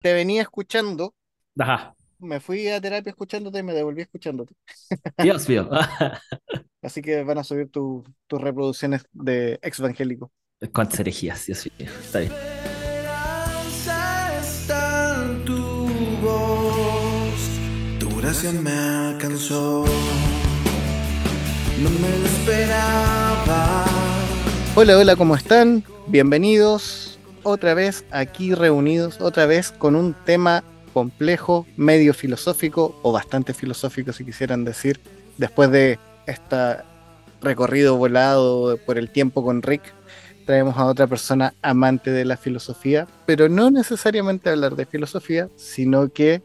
te venía escuchando, Ajá. me fui a terapia escuchándote y me devolví escuchándote. Dios mío. Así que van a subir tu- tus reproducciones de exvangélico. Cuántas herejías, Dios mío. Está bien. gracia me alcanzó. No me lo esperaba. Hola, hola, ¿cómo están? Bienvenidos otra vez aquí reunidos, otra vez con un tema complejo, medio filosófico o bastante filosófico si quisieran decir, después de este recorrido volado por el tiempo con Rick, traemos a otra persona amante de la filosofía, pero no necesariamente hablar de filosofía, sino que,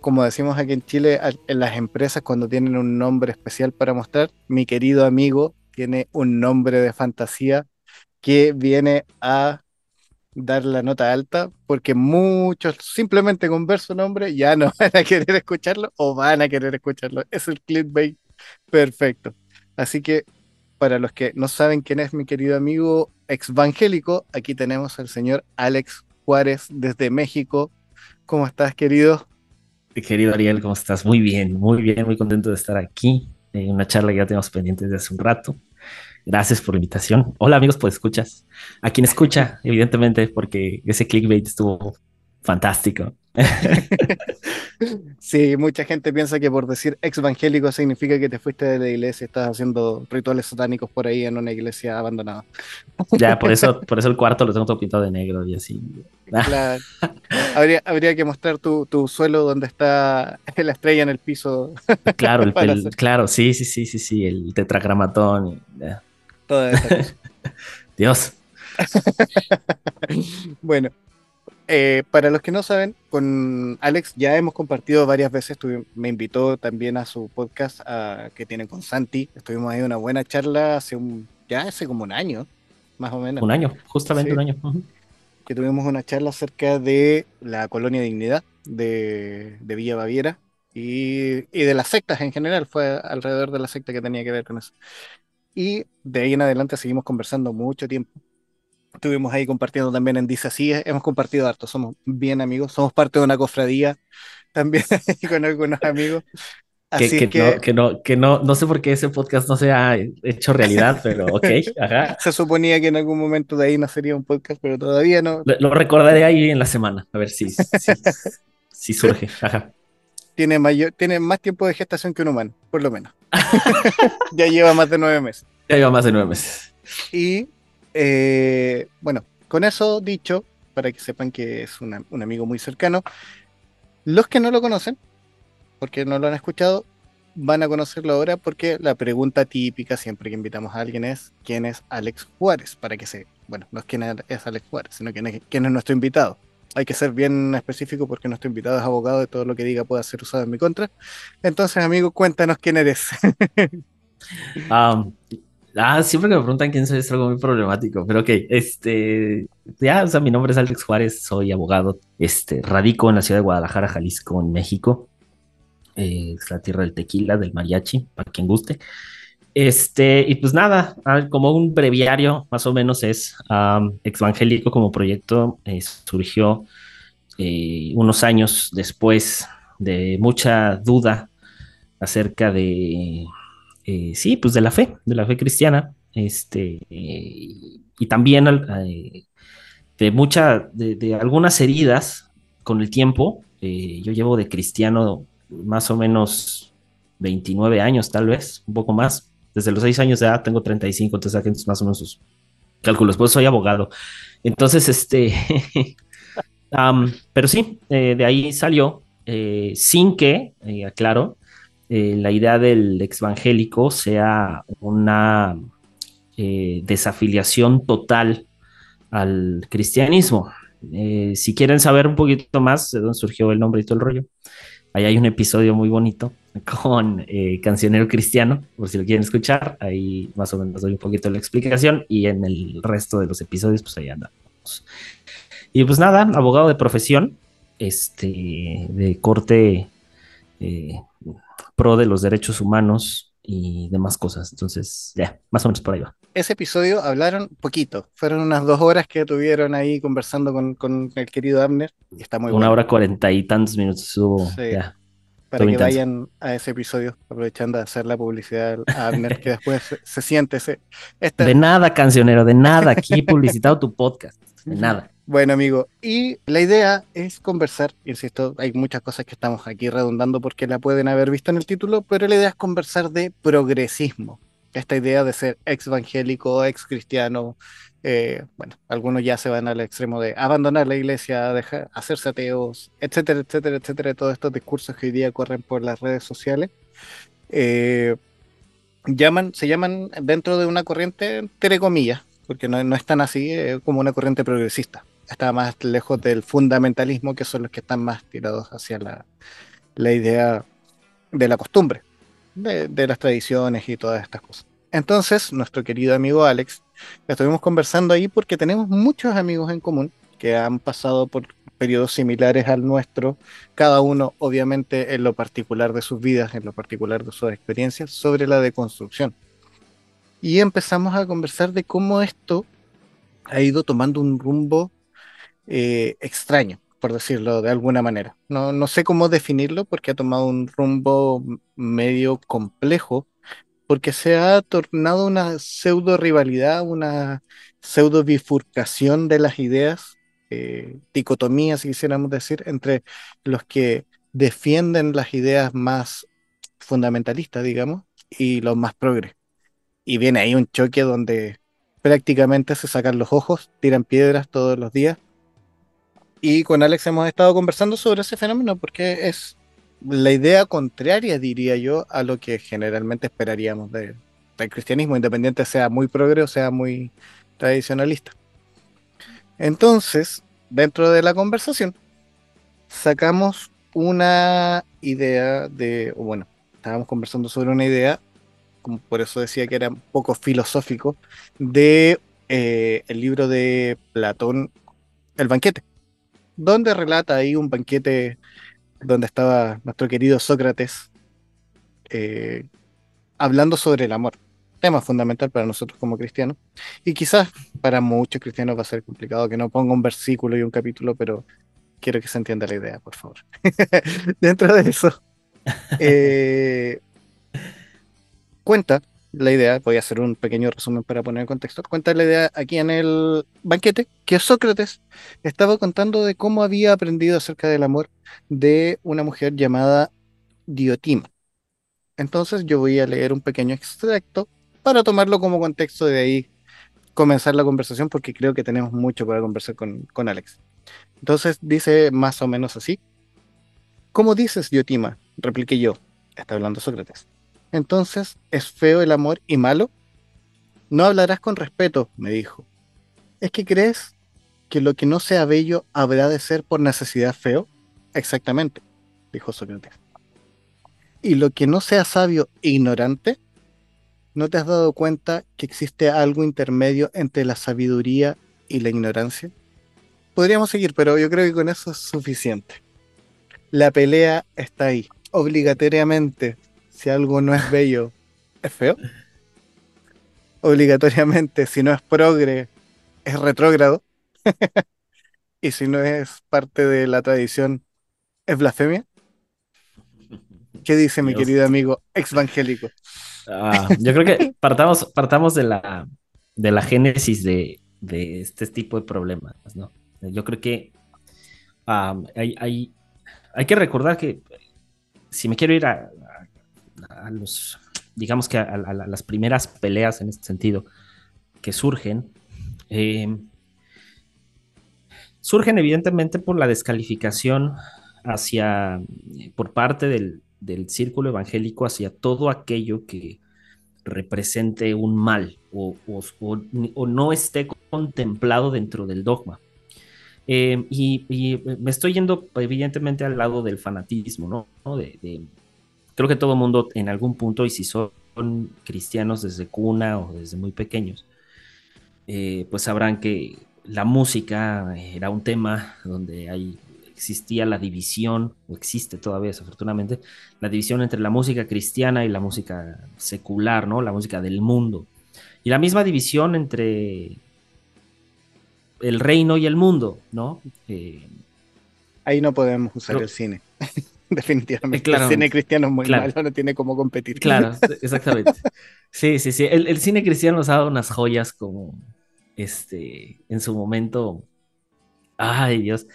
como decimos aquí en Chile, en las empresas cuando tienen un nombre especial para mostrar, mi querido amigo tiene un nombre de fantasía que viene a dar la nota alta porque muchos simplemente con ver su nombre ya no van a querer escucharlo o van a querer escucharlo. Es el clickbait perfecto. Así que para los que no saben quién es mi querido amigo exvangélico, aquí tenemos al señor Alex Juárez desde México. ¿Cómo estás, querido? Querido Ariel, ¿cómo estás? Muy bien, muy bien, muy contento de estar aquí en una charla que ya tenemos pendiente desde hace un rato. Gracias por la invitación. Hola amigos, pues escuchas. A quien escucha, evidentemente, porque ese clickbait estuvo fantástico. Sí, mucha gente piensa que por decir exvangélico significa que te fuiste de la iglesia y estás haciendo rituales satánicos por ahí en una iglesia abandonada. Ya, por eso, por eso el cuarto lo tengo todo pintado de negro y así. Claro. Habría, habría que mostrar tu, tu suelo donde está la estrella en el piso. Claro, el, claro, sí, sí, sí, sí, sí, el tetragramatón. ya. Toda esa cosa. Dios. Bueno, eh, para los que no saben, con Alex ya hemos compartido varias veces. tuvi- me invitó también a su podcast que tiene con Santi. Estuvimos ahí una buena charla hace un, ya hace como un año, más o menos. Un año, justamente Sí. un año. Que tuvimos una charla acerca de la colonia Dignidad de, de Villa Baviera y, y de las sectas en general, fue alrededor de la secta que tenía que ver con eso. Y de ahí en adelante seguimos conversando mucho tiempo. Estuvimos ahí compartiendo también en Dice Así, hemos compartido harto, somos bien amigos, somos parte de una cofradía también con algunos amigos. Que, Así que que no, que no, que no, no sé por qué ese podcast no se ha hecho realidad, pero ok, ajá. se suponía que en algún momento de ahí nacería un podcast, pero todavía no, Lo, lo recordaré ahí en la semana, a ver si, si, si surge. Ajá. Tiene mayor, tiene más tiempo de gestación que un humano, por lo menos. ya lleva más de nueve meses. Ya lleva más de nueve meses. Y eh, bueno, con eso dicho, para que sepan que es una- un amigo muy cercano, los que no lo conocen, porque no lo han escuchado, van a conocerlo ahora porque la pregunta típica siempre que invitamos a alguien es ¿quién es Alex Juárez? Para que se, bueno, no es quién es Alex Juárez, sino quién es, quién es nuestro invitado. Hay que ser bien específico porque nuestro invitado es abogado y todo lo que diga puede ser usado en mi contra. Entonces, amigo, cuéntanos quién eres. Um, ah, siempre que me preguntan quién soy es algo muy problemático, pero ok, este, ya, o sea, mi nombre es Alex Juárez, soy abogado, este, radico en la ciudad de Guadalajara, Jalisco, en México, eh, es la tierra del tequila, del mariachi, para quien guste. Este, y pues nada, ah, como un breviario, más o menos es um, Exvangélico como proyecto, eh, surgió eh, unos años después de mucha duda acerca de, eh, sí, pues de la fe, de la fe cristiana, este, y también de mucha, de, algunas heridas con el tiempo. Yo llevo de cristiano más o menos 29 años, tal vez, un poco más. Desde los 6 años de edad tengo 35, entonces saquen más o menos sus cálculos. Pues soy abogado. Entonces, este, am, pero sí, eh, de ahí salió, eh, sin que, eh, aclaro, eh, la idea del exvangélico sea una desafiliación total al cristianismo. Si quieren saber un poquito más de dónde surgió el nombre y todo el rollo, ahí hay un episodio muy bonito con eh, Cancionero Cristiano, por si lo quieren escuchar, ahí más o menos doy un poquito la explicación y en el resto de los episodios pues ahí andamos. Y pues nada, abogado de profesión, este, de corte eh, pro de los derechos humanos y demás cosas. Entonces, ya, más o menos por ahí va. ese episodio hablaron poquito. Fueron unas dos horas que tuvieron ahí conversando con, con el querido Abner. Y está muy Una bueno. hora cuarenta y tantos minutos hubo. Sí. ya. Para que intenso. vayan a ese episodio, aprovechando de hacer la publicidad a Abner, que después se, se siente ese. esta- De nada, cancionero, de nada. Aquí publicitado tu podcast. De nada. Bueno, amigo, y la idea es conversar, insisto, hay muchas cosas que estamos aquí redundando porque la pueden haber visto en el título, pero la idea es conversar de progresismo. Esta idea de ser ex evangélico, ex cristiano, eh, bueno, algunos ya se van al extremo de abandonar la iglesia, dejar, hacerse ateos, etcétera, etcétera, etcétera, todos estos discursos que hoy día corren por las redes sociales. eh, llaman, se llaman dentro de una corriente, entre comillas, porque no, no es tan así, eh, como una corriente progresista. Está más lejos del fundamentalismo, que son los que están más tirados hacia la, la idea de la costumbre, de, de las tradiciones y todas estas cosas. Entonces, nuestro querido amigo Alex, estuvimos conversando ahí porque tenemos muchos amigos en común que han pasado por periodos similares al nuestro, cada uno obviamente en lo particular de sus vidas, en lo particular de sus experiencias, sobre la deconstrucción. Y empezamos a conversar de cómo esto ha ido tomando un rumbo eh, extraño, por decirlo de alguna manera. No, no sé cómo definirlo porque ha tomado un rumbo medio complejo, porque se ha tornado una pseudo rivalidad, una pseudo bifurcación de las ideas, eh, dicotomía, si quisiéramos decir, entre los que defienden las ideas más fundamentalistas, digamos, y los más progres. Y viene ahí un choque donde prácticamente se sacan los ojos, tiran piedras todos los días. Y con Alex hemos estado conversando sobre ese fenómeno porque es la idea contraria, diría yo, a lo que generalmente esperaríamos de- del cristianismo, independiente sea muy progre o sea muy tradicionalista. Entonces, dentro de la conversación, sacamos una idea de, o bueno, estábamos conversando sobre una idea, como por eso decía que era un poco filosófico, de eh, el libro de Platón, El banquete, donde relata ahí un banquete donde estaba nuestro querido Sócrates eh, hablando sobre el amor, tema fundamental para nosotros como cristianos, y quizás para muchos cristianos va a ser complicado que no ponga un versículo y un capítulo, pero quiero que se entienda la idea, por favor. Dentro de eso, eh, cuenta la idea, voy a hacer un pequeño resumen para poner en contexto, cuenta la idea aquí en el banquete que Sócrates estaba contando de cómo había aprendido acerca del amor de una mujer llamada Diotima. Entonces yo voy a leer un pequeño extracto para tomarlo como contexto de ahí comenzar la conversación porque creo que tenemos mucho para conversar con, con Alex. Entonces dice más o menos así. ¿Cómo dices, Diotima? Repliqué yo. Está hablando Sócrates. Entonces, ¿es feo el amor y malo? No hablarás con respeto, me dijo. ¿Es que crees que lo que no sea bello habrá de ser por necesidad feo? Exactamente, dijo Sócrates. ¿Y lo que no sea sabio e ignorante? ¿No te has dado cuenta que existe algo intermedio entre la sabiduría y la ignorancia? Podríamos seguir, pero yo creo que con eso es suficiente. La pelea está ahí. Obligatoriamente, si algo no es bello, es feo. Obligatoriamente, si no es progre, es retrógrado. y si no es parte de la tradición, es blasfemia. ¿Qué dice mi Dios. querido amigo exvangélico? Ah, yo creo que partamos, partamos de la, de la génesis de, de este tipo de problemas, ¿no? Yo creo que ah, hay, hay, hay que recordar que si me quiero ir a, a- los, digamos que a, las primeras peleas en este sentido que surgen, eh, surgen evidentemente por la descalificación hacia, por parte del, círculo evangélico hacia todo aquello que represente un mal o, no esté contemplado dentro del dogma. Eh, y, me estoy yendo evidentemente al lado del fanatismo, ¿no? Creo que todo el mundo en algún punto, y si son cristianos desde cuna o desde muy pequeños, eh, pues sabrán que la música era un tema donde hay, existía la división, o existe todavía desafortunadamente, la división entre la música cristiana y la música secular, ¿no? La música del mundo. Y la misma división entre el reino y el mundo, ¿no? Eh, Ahí no podemos usar el cine. Definitivamente. el cine cristiano es muy malo, no tiene cómo competir. Claro, exactamente. Sí, sí, sí. El, cine cristiano nos ha dado unas joyas como este en su momento. Ay, Dios.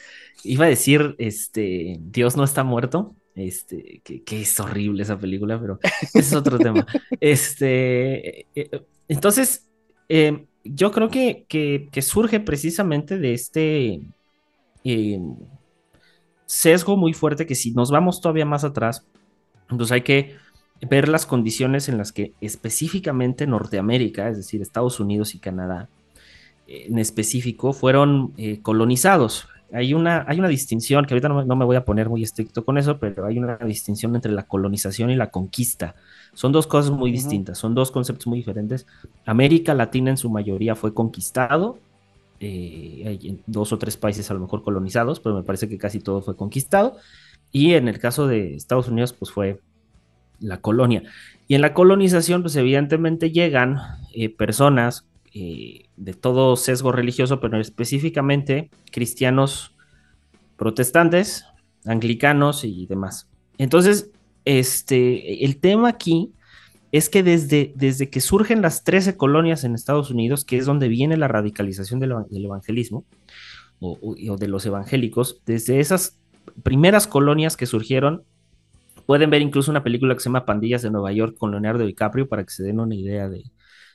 Iba a decir, este, Dios no está muerto. Este, que, es horrible esa película, pero ese es otro tema. Este, eh, eh, entonces, eh, yo creo que, que, surge precisamente de este sesgo muy fuerte que si nos vamos todavía más atrás, pues hay que ver las condiciones en las que específicamente Norteamérica, es decir, Estados Unidos y Canadá, en específico, fueron eh, colonizados. Hay una, hay una distinción, que ahorita no, me voy a poner muy estricto con eso, pero hay una distinción entre la colonización y la conquista. Son dos cosas muy distintas, son dos conceptos muy diferentes. América Latina en su mayoría fue conquistado eh, hay dos o tres países a lo mejor colonizados, pero me parece que casi todo fue conquistado. Y en el caso de Estados Unidos, pues fue la colonia. Y en la colonización, pues evidentemente llegan eh, personas eh, de todo sesgo religioso, pero específicamente cristianos protestantes, anglicanos y demás. Entonces, este, el tema aquí es que desde, desde que surgen las 13 colonias en Estados Unidos, que es donde viene la radicalización del, evangelismo o, de los evangélicos, desde esas primeras colonias que surgieron, pueden ver incluso una película que se llama Pandillas de Nueva York con Leonardo DiCaprio para que se den una idea de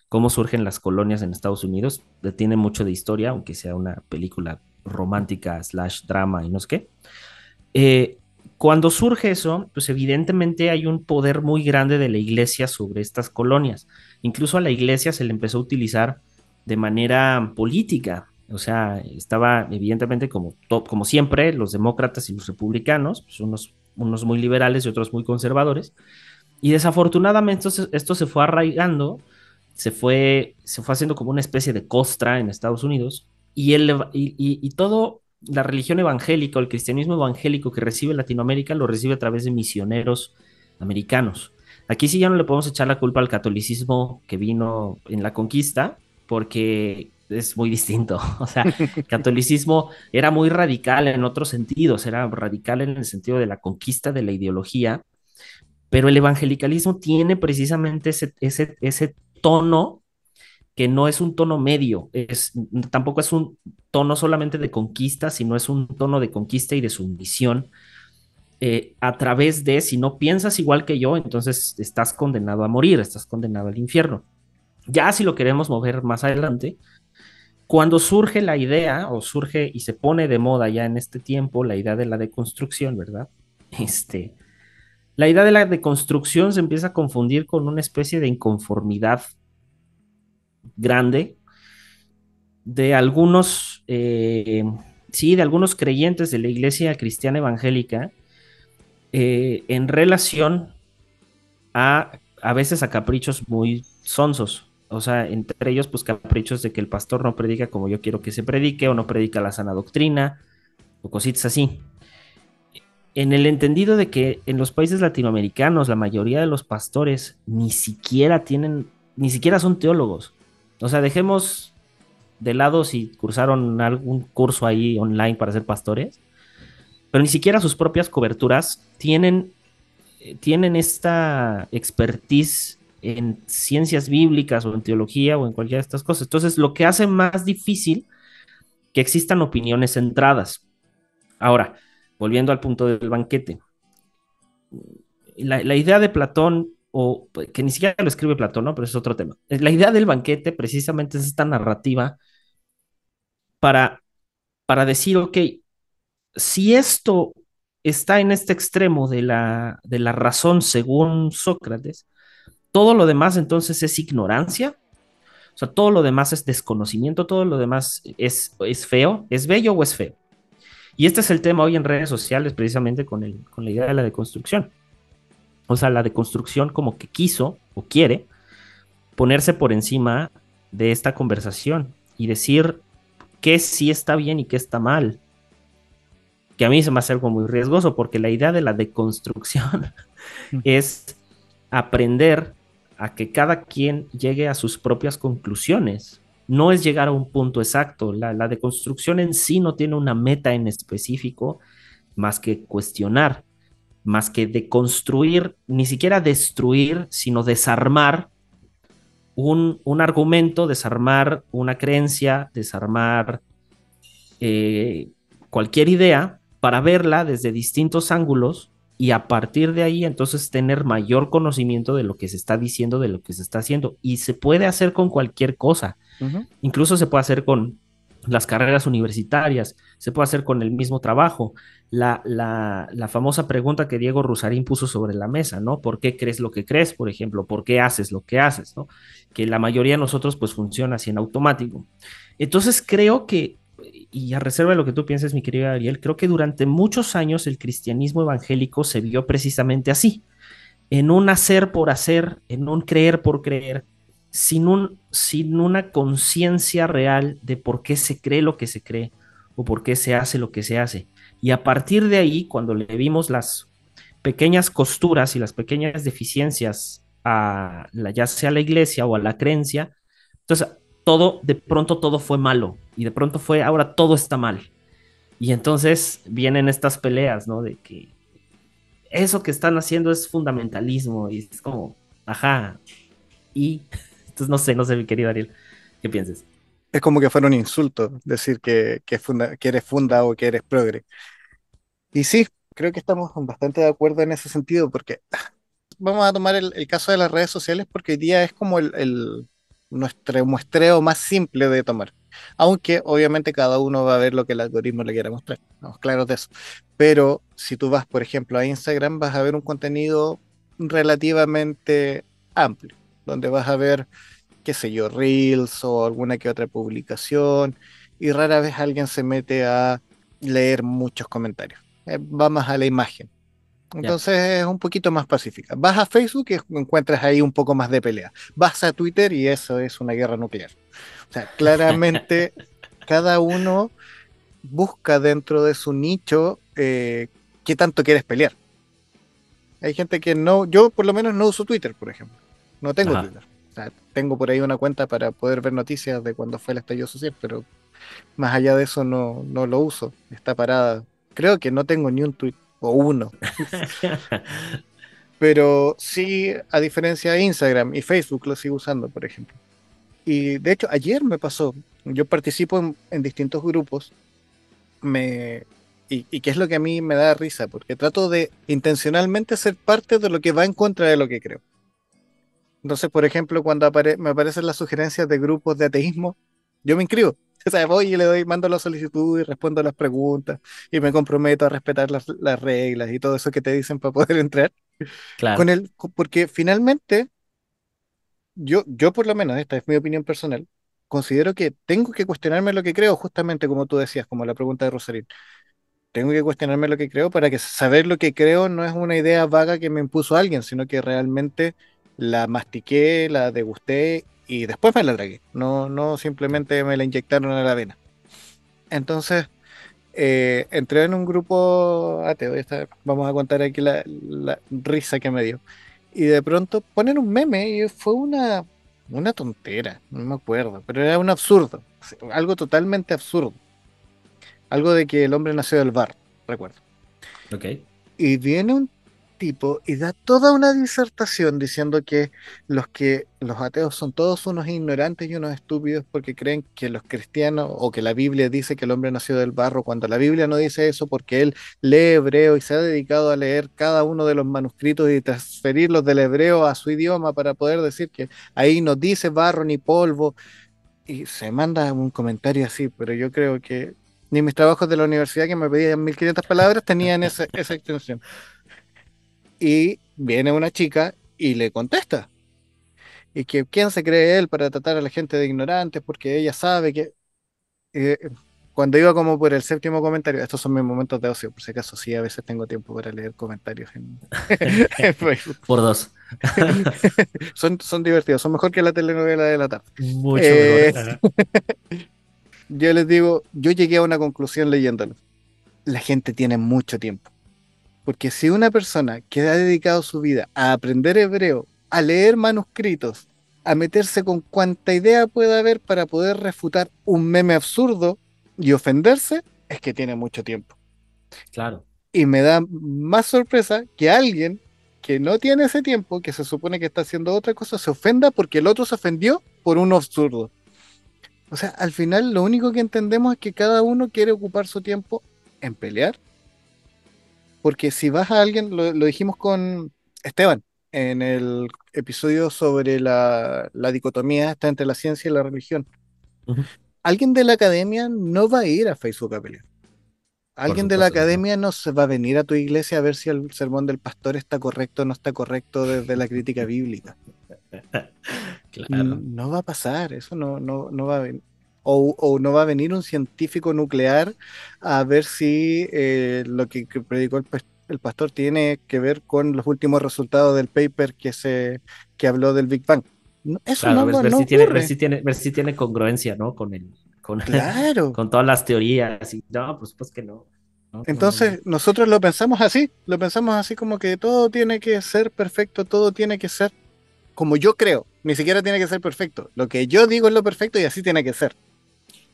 cómo surgen las colonias en Estados Unidos. Tiene mucho de historia, aunque sea una película romántica slash drama y no sé qué. Eh, cuando surge eso, pues evidentemente hay un poder muy grande de la iglesia sobre estas colonias. Incluso a la iglesia se le empezó a utilizar de manera política. O sea, estaba evidentemente como, como siempre, los demócratas y los republicanos, pues unos, unos muy liberales y otros muy conservadores. Y desafortunadamente esto, se fue arraigando, se fue, se fue haciendo como una especie de costra en Estados Unidos. Y, todo la religión evangélica el cristianismo evangélico que recibe Latinoamérica lo recibe a través de misioneros americanos. Aquí sí ya no le podemos echar la culpa al catolicismo que vino en la conquista, porque es muy distinto. O sea, el catolicismo era muy radical en otros sentidos, era radical en el sentido de la conquista de la ideología, pero el evangelicalismo tiene precisamente ese, ese, ese tono que no es un tono medio, es, tampoco es un tono solamente de conquista, sino es un tono de conquista y de sumisión. Eh, a través de, si no piensas igual que yo, entonces estás condenado a morir, estás condenado al infierno. Ya si lo queremos mover más adelante, cuando surge la idea, o surge y se pone de moda ya en este tiempo, la idea de la deconstrucción, ¿verdad? Este, la idea de la deconstrucción se empieza a confundir con una especie de inconformidad grande de algunos, eh, sí, de algunos creyentes de la iglesia cristiana evangélica eh, en relación a a veces a caprichos muy sonsos. O sea, entre ellos, pues caprichos de que el pastor no predica como yo quiero que se predique, o no predica la sana doctrina, o cositas así. En el entendido de que en los países latinoamericanos la mayoría de los pastores ni siquiera tienen, ni siquiera son teólogos. O sea, dejemos de lado si cursaron algún curso ahí online para ser pastores, pero ni siquiera sus propias coberturas tienen, eh, tienen esta expertise en ciencias bíblicas o en teología o en cualquiera de estas cosas. Entonces, lo que hace más difícil que existan opiniones centradas. Ahora, volviendo al punto del banquete, la, la idea de Platón o pues, que ni siquiera lo escribe Platón, ¿no? Pero es otro tema. La idea del banquete precisamente es esta narrativa para, para decir, ok, si esto está en este extremo de la, de la razón según Sócrates, todo lo demás entonces es ignorancia, o sea, todo lo demás es desconocimiento, todo lo demás es, es feo, es bello o es feo. Y este es el tema hoy en redes sociales precisamente con, el, con la idea de la deconstrucción. O sea, la deconstrucción como que quiso o quiere ponerse por encima de esta conversación y decir qué sí está bien y qué está mal. Que a mí se me hace algo muy riesgoso porque la idea de la deconstrucción es aprender a que cada quien llegue a sus propias conclusiones. No es llegar a un punto exacto. La, la deconstrucción en sí no tiene una meta en específico más que cuestionar, más que deconstruir, ni siquiera destruir, sino desarmar un, un argumento, desarmar una creencia, desarmar eh, cualquier idea para verla desde distintos ángulos y a partir de ahí entonces tener mayor conocimiento de lo que se está diciendo, de lo que se está haciendo. Y se puede hacer con cualquier cosa. Incluso se puede hacer con las carreras universitarias, se puede hacer con el mismo trabajo. La, la, famosa pregunta que Diego Rusarín puso sobre la mesa, ¿no? ¿Por qué crees lo que crees, por ejemplo? ¿Por qué haces lo que haces, ¿no? Que la mayoría de nosotros pues funciona así en automático. Entonces creo que, y a reserva de lo que tú pienses, mi querido Ariel, creo que durante muchos años el cristianismo evangélico se vio precisamente así, en un hacer por hacer, en un creer por creer, sin, un, sin una conciencia real de por qué se cree lo que se cree o por qué se hace lo que se hace. Y a partir de ahí, cuando le vimos las pequeñas costuras y las pequeñas deficiencias a la, ya sea a la iglesia o a la creencia, entonces todo, de pronto todo fue malo y de pronto fue, ahora todo está mal. Y entonces vienen estas peleas, ¿no? De que eso que están haciendo es fundamentalismo y es como, ajá, y entonces, no sé, no sé, mi querido Ariel, ¿qué piensas? Es como que fuera un insulto decir que, que, funda, que eres funda o que eres progre. Y sí, creo que estamos bastante de acuerdo en ese sentido, porque vamos a tomar el, caso de las redes sociales, porque hoy día es como el, el, nuestro muestreo más simple de tomar. Aunque obviamente cada uno va a ver lo que el algoritmo le quiera mostrar, estamos claros de eso. Pero si tú vas, por ejemplo, a Instagram, vas a ver un contenido relativamente amplio donde vas a ver, qué sé yo, reels o alguna que otra publicación, y rara vez alguien se mete a leer muchos comentarios. Eh, va más a la imagen. Entonces es un poquito más pacífica. Vas a Facebook y encuentras ahí un poco más de pelea. Vas a Twitter y eso es una guerra nuclear. O sea, claramente cada uno busca dentro de su nicho eh, qué tanto quieres pelear. Hay gente que no, yo por lo menos no uso Twitter, por ejemplo. No tengo Twitter. O sea, tengo por ahí una cuenta para poder ver noticias de cuando fue el estallido social, pero más allá de eso no, no lo uso. Está parada. Creo que no tengo ni un tweet o uno. pero sí, a diferencia de Instagram y Facebook, lo sigo usando, por ejemplo. Y de hecho, ayer me pasó. Yo participo en, en distintos grupos. Me, y, y, qué es lo que a mí me da risa, porque trato de intencionalmente ser parte de lo que va en contra de lo que creo. Entonces, por ejemplo, cuando me aparecen las sugerencias de grupos de ateísmo, yo me inscribo. O sea, voy y le doy, mando la solicitud y respondo las preguntas y me comprometo a respetar las, las reglas y todo eso que te dicen para poder entrar. Claro. Con el, porque finalmente, yo, yo por lo menos, esta es mi opinión personal, considero que tengo que cuestionarme lo que creo, justamente como tú decías, como la pregunta de Rosarín. Tengo que cuestionarme lo que creo para que saber lo que creo no es una idea vaga que me impuso alguien, sino que realmente la mastiqué, la degusté y después me la tragué. No, no simplemente me la inyectaron a la vena. Entonces, eh, entré en un grupo ateo. Esta, vamos a contar aquí la, la, risa que me dio. Y de pronto ponen un meme y fue una, una tontera, no me acuerdo, pero era un absurdo, algo totalmente absurdo. Algo de que el hombre nació del bar, recuerdo. Ok. Y viene un y da toda una disertación diciendo que los que los ateos son todos unos ignorantes y unos estúpidos porque creen que los cristianos o que la Biblia dice que el hombre nació del barro cuando la Biblia no dice eso porque él lee hebreo y se ha dedicado a leer cada uno de los manuscritos y transferirlos del hebreo a su idioma para poder decir que ahí no dice barro ni polvo. Y se manda un comentario así, pero yo creo que ni mis trabajos de la universidad que me pedían 1500 palabras tenían esa extensión y viene una chica y le contesta. Y que quién se cree él para tratar a la gente de ignorantes, porque ella sabe que eh, cuando iba como por el séptimo comentario, estos son mis momentos de ocio, por si acaso sí, a veces tengo tiempo para leer comentarios en, en Facebook. Por dos. son, son divertidos, son mejor que la telenovela de la tarde. Mucho eh, mejor. yo les digo, yo llegué a una conclusión leyéndolo. La gente tiene mucho tiempo. Porque si una persona que ha dedicado su vida a aprender hebreo a leer manuscritos, a meterse con cuanta idea pueda haber para poder refutar un meme absurdo y ofenderse, es que tiene mucho tiempo. Claro. Y me da más sorpresa que alguien que no tiene ese tiempo, que se supone que está haciendo otra cosa, se ofenda porque el otro se ofendió por un absurdo. O sea, al final lo único que entendemos es que cada uno quiere ocupar su tiempo en pelear. Porque si vas a alguien, lo, lo dijimos con Esteban en el episodio sobre la, la dicotomía está entre la ciencia y la religión. Alguien de la academia no va a ir a Facebook a pelear. Alguien de la academia no se va a venir a tu iglesia a ver si el sermón del pastor está correcto o no está correcto desde la crítica bíblica. Claro. No va a pasar, eso no, no, no va a venir. O, o no va a venir un científico nuclear a ver si eh, lo que, que predicó el, pas- el pastor tiene que ver con los últimos resultados del paper que se que habló del Big Bang. No, eso Claro, no, ver, va- ver no si tiene, ver, si tiene, ver si tiene congruencia, ¿no? Con el, con, Claro. con todas las teorías. Y, no, pues, pues que no. No, no, Entonces, nosotros lo pensamos así, lo pensamos así como que todo tiene que ser perfecto, todo tiene que ser como yo creo, ni siquiera tiene que ser perfecto. Lo que yo digo es lo perfecto y así tiene que ser.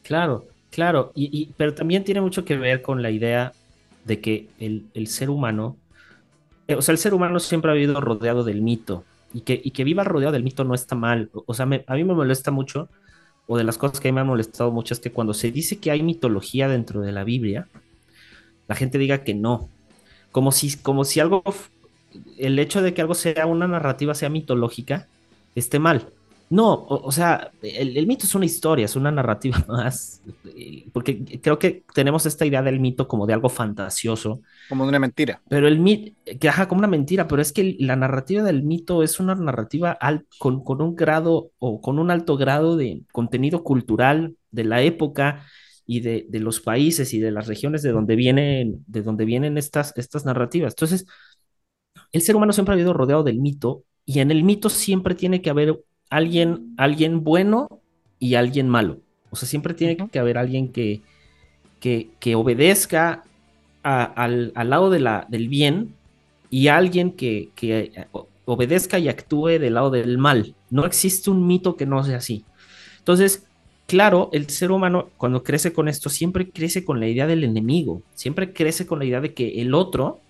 Claro, claro, y, pero también tiene mucho que ver con la idea de que el, el ser humano, eh, o sea, el ser humano siempre ha vivido rodeado del mito, y que, y que viva rodeado del mito no está mal, o, sea, me- a mí me molesta mucho, o de las cosas que a mí me han molestado mucho es que cuando se dice que hay mitología dentro de la Biblia, la gente diga que no, como si, como si algo, el hecho de que algo sea una narrativa sea mitológica, esté mal. No, o, o sea, el, el mito es una historia, es una narrativa más, eh, porque creo que tenemos esta idea del mito como de algo fantasioso, Como de una mentira. pero el mito, que ajá, como una mentira, pero es que la narrativa del mito es una narrativa al- con, con un grado o con un alto grado de contenido cultural de la época y de, de los países y de las regiones de donde vienen, de donde vienen estas, estas narrativas. Entonces, el ser humano siempre ha vivido rodeado del mito y en el mito siempre tiene que haber alguien, alguien bueno y alguien malo. O sea, siempre tiene que haber alguien que, que, que obedezca a- al, al lado de la, del bien y alguien que, que obedezca y actúe del lado del mal. No existe un mito que no sea así. Entonces, claro, el ser humano cuando crece con esto siempre crece con la idea del enemigo, siempre crece con la idea de que el otro,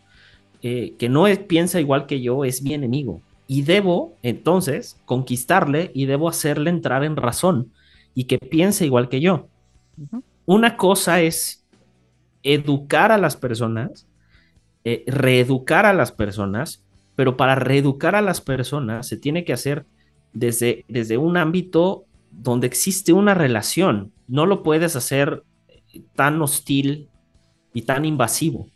eh, que no es- piensa igual que yo, es mi enemigo. Y debo entonces conquistarle y debo hacerle entrar en razón y que piense igual que yo. Una cosa es educar a las personas, eh, reeducar a las personas, pero para reeducar a las personas se tiene que hacer desde, desde un ámbito donde existe una relación. No lo puedes hacer tan hostil y tan invasivo.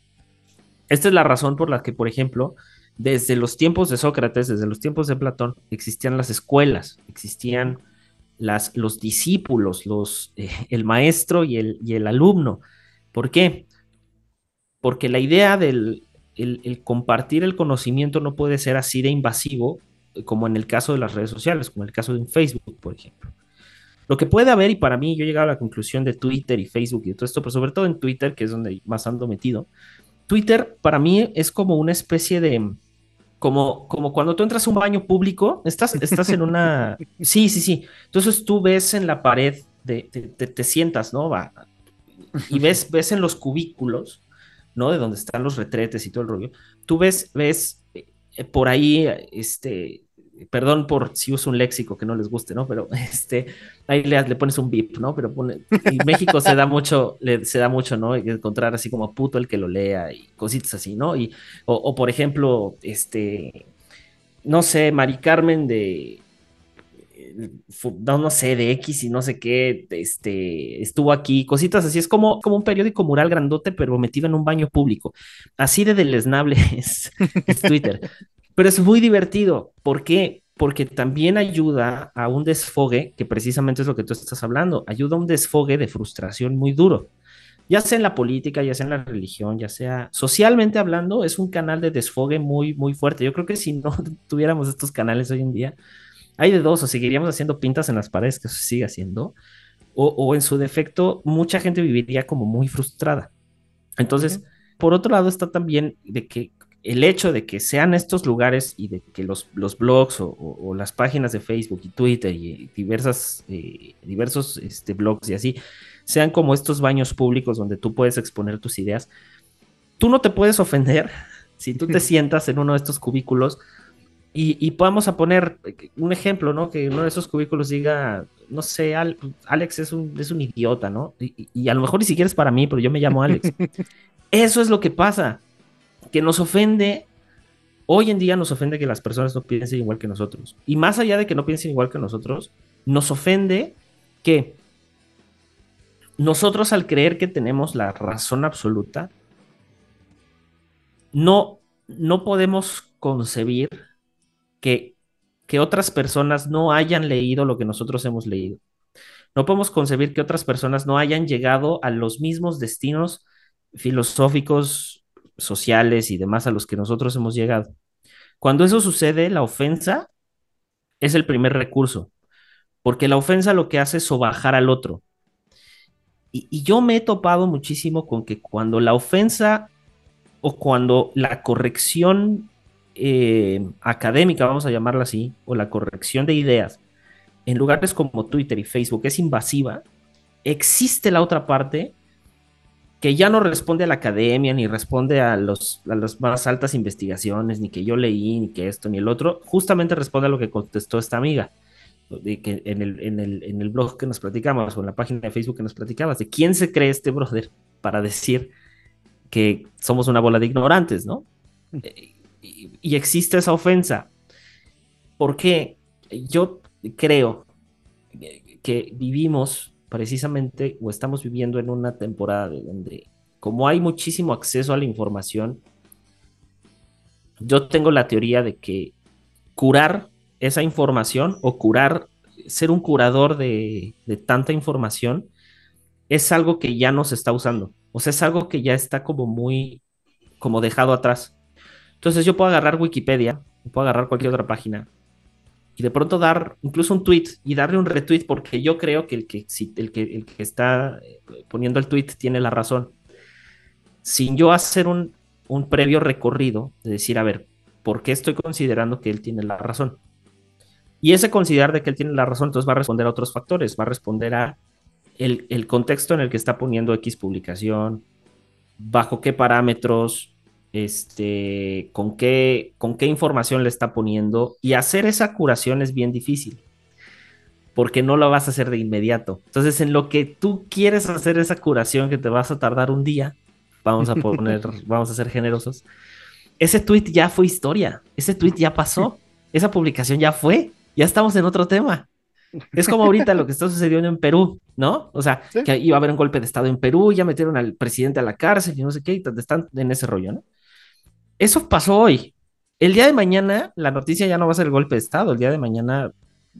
Esta es la razón por la que, por ejemplo, desde los tiempos de Sócrates, desde los tiempos de Platón, existían las escuelas, existían las, los discípulos, los, eh, el maestro y el, y el alumno. ¿Por qué? Porque la idea del el, compartir el conocimiento no puede ser así de invasivo eh, como en el caso de las redes sociales, como en el caso de un Facebook, por ejemplo. Lo que puede haber, y para mí yo he llegado a la conclusión de Twitter y Facebook y todo esto, pero sobre todo en Twitter, que es donde más ando metido, Twitter para mí es como una especie de, como, como cuando tú entras a un baño público, estás, estás en una... Sí, sí, sí. Entonces tú ves en la pared, de, te, te, te sientas, ¿no? Va, y ves, ves en los cubículos, ¿no? De donde están los retretes y todo el rollo. Tú ves, ves eh, por ahí, este, perdón por si uso un léxico que no les guste, ¿no? Pero este, ahí le, pones un bip, ¿no? Pero pone, y México se da mucho, le, se da mucho, ¿no? Encontrar así como puto el que lo lea y cositas así, ¿no? Y, o, por ejemplo, este, no sé, Mari Carmen de, no, no sé, de X y no sé qué, este, estuvo aquí, cositas así, es como, como un periódico mural grandote, pero metido en un baño público. Así de deleznable es Twitter. Pero es muy divertido. ¿Por qué? Porque también ayuda a un desfogue, que precisamente es lo que tú estás hablando, ayuda a un desfogue de frustración muy duro. Ya sea en la política, ya sea en la religión, ya sea socialmente hablando, es un canal de desfogue muy, muy fuerte. Yo creo que si no tuviéramos estos canales hoy en día, hay de dos, o seguiríamos haciendo pintas en las paredes, que eso se sigue haciendo, o, o, en su defecto, mucha gente viviría como muy frustrada. Entonces, uh -huh. por otro lado, está también de que el hecho de que sean estos lugares y de que los, los blogs o, o- o las páginas de Facebook y Twitter y diversas, eh, diversos este, blogs y así, sean como estos baños públicos donde tú puedes exponer tus ideas, tú no te puedes ofender si tú te sientas en uno de estos cubículos y, y podamos a poner eh, un ejemplo, ¿no? Que uno de esos cubículos diga, no sé, Al- Alex es un, es un idiota, ¿no? Y- y a lo mejor ni siquiera es para mí, pero yo me llamo Alex. Eso es lo que pasa, que nos ofende, hoy en día nos ofende que las personas no piensen igual que nosotros. Y más allá de que no piensen igual que nosotros, nos ofende que nosotros al creer que tenemos la razón absoluta, no, no podemos concebir que, que otras personas no hayan leído lo que nosotros hemos leído. No podemos concebir que otras personas no hayan llegado a los mismos destinos filosóficos, sociales y demás a los que nosotros hemos llegado. Cuando eso sucede, la ofensa es el primer recurso, porque la ofensa lo que hace es sobajar al otro. Y, yo me he topado muchísimo con que cuando la ofensa o cuando la corrección eh, académica, vamos a llamarla así, o la corrección de ideas, en lugares como Twitter y Facebook es invasiva, existe la otra parte que ya no responde a la academia, ni responde a, los, a las más altas investigaciones, ni que yo leí, ni que esto, ni el otro, justamente responde a lo que contestó esta amiga, de que en el, en el, en el blog que nos platicamos, o en la página de Facebook que nos platicabas, de quién se cree este brother para decir que somos una bola de ignorantes, ¿no? Eh, Y, y existe esa ofensa. Porque yo creo que vivimos precisamente o estamos viviendo en una temporada donde como hay muchísimo acceso a la información, yo tengo la teoría de que curar esa información o curar, ser un curador de, de tanta información es algo que ya no se está usando. O sea, es algo que ya está como muy, como dejado atrás. Entonces yo puedo agarrar Wikipedia, puedo agarrar cualquier otra página y de pronto dar incluso un tweet y darle un retweet porque yo creo que el que, el que, el que está eh, poniendo el tweet tiene la razón. Sin yo hacer un, un previo recorrido de decir, a ver, ¿por qué estoy considerando que él tiene la razón? Y ese considerar de que él tiene la razón, entonces va a responder a otros factores, va a responder a el, el contexto en el que está poniendo X publicación, bajo qué parámetros, este, con qué, con qué información le está poniendo y hacer esa curación es bien difícil porque no lo vas a hacer de inmediato. Entonces, en lo que tú quieres hacer esa curación que te vas a tardar un día, vamos a poner, vamos a ser generosos. Ese tweet ya fue historia, ese tweet ya pasó, esa publicación ya fue, ya estamos en otro tema. Es como ahorita lo que está sucediendo en Perú, ¿no? O sea, Sí. que iba a haber un golpe de Estado en Perú, ya metieron al presidente a la cárcel y no sé qué, y están en ese rollo, ¿no? Eso pasó hoy. El día de mañana la noticia ya no va a ser el golpe de Estado, el día de mañana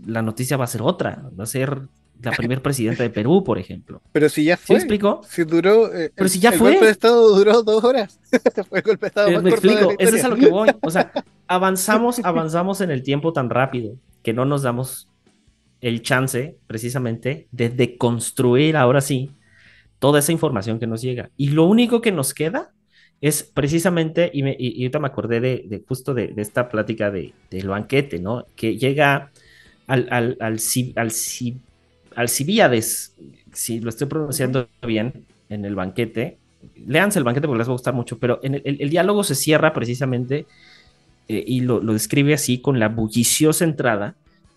la noticia va a ser otra, va a ser la primer presidenta de Perú, por ejemplo. Pero si ya ¿Sí fue. me explico? Si duró. eh, Pero el- si ya el fue. golpe de Estado duró dos horas. fue el golpe de Estado Eh, más me corto de la explico, eso es a lo que voy. O sea, avanzamos, avanzamos en el tiempo tan rápido que no nos damos el chance, precisamente, de deconstruir ahora sí toda esa información que nos llega. Y lo único que nos queda es precisamente, y, me, y, y ahorita me acordé de, de justo de, de, esta plática de, del banquete, ¿no? Que llega al, al, al, al, al Cibiades, si lo estoy pronunciando bien, en el banquete. Léanse el banquete porque les va a gustar mucho, pero en el, el, el diálogo se cierra precisamente eh, y lo, lo, describe así con la bulliciosa entrada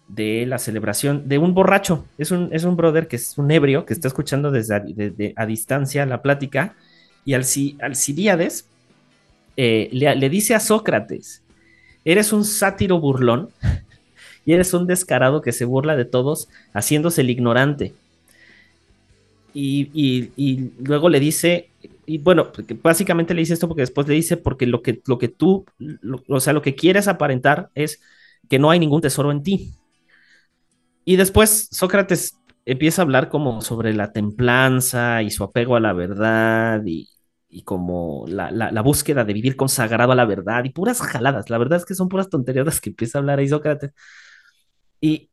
de la celebración de un borracho. Es un, es un brother que es un ebrio que está escuchando desde a, de, de, a distancia la plática y al, Alcibiades eh, le, le, dice a Sócrates, eres un sátiro burlón y eres un descarado que se burla de todos haciéndose el ignorante. Y, y, y luego le dice, y bueno, básicamente le dice esto porque después le dice, porque lo que, lo que tú, lo, o sea, lo que quieres aparentar es que no hay ningún tesoro en ti. Y después Sócrates empieza a hablar como sobre la templanza y su apego a la verdad y, y como la, la, búsqueda de vivir consagrado a la verdad y puras jaladas. La verdad es que son puras tonterías que empieza a hablar ahí Sócrates. Y,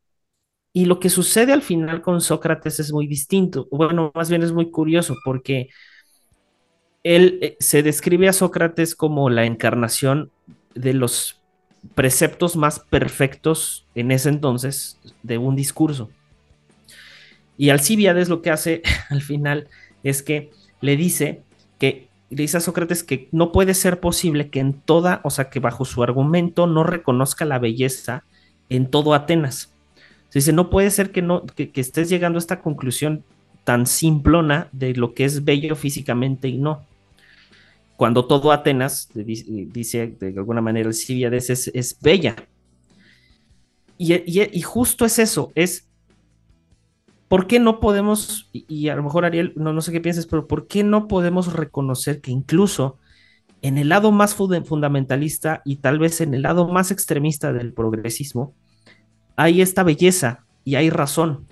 y lo que sucede al final con Sócrates es muy distinto. Bueno, más bien es muy curioso porque él eh, se describe a Sócrates como la encarnación de los preceptos más perfectos en ese entonces de un discurso. Y Alcibiades lo que hace al final es que le dice que dice a Sócrates que no puede ser posible que en toda, o sea, que bajo su argumento no reconozca la belleza en todo Atenas. Se dice, no puede ser que, no, que, estés llegando a esta conclusión tan simplona de lo que es bello físicamente y no cuando todo Atenas, dice de alguna manera Alcibiades, es, es bella. Y, justo es eso, es, ¿por qué no podemos, y, a lo mejor Ariel, no, no sé qué piensas, pero ¿por qué no podemos reconocer que incluso en el lado más fundamentalista y tal vez en el lado más extremista del progresismo, hay esta belleza y hay razón?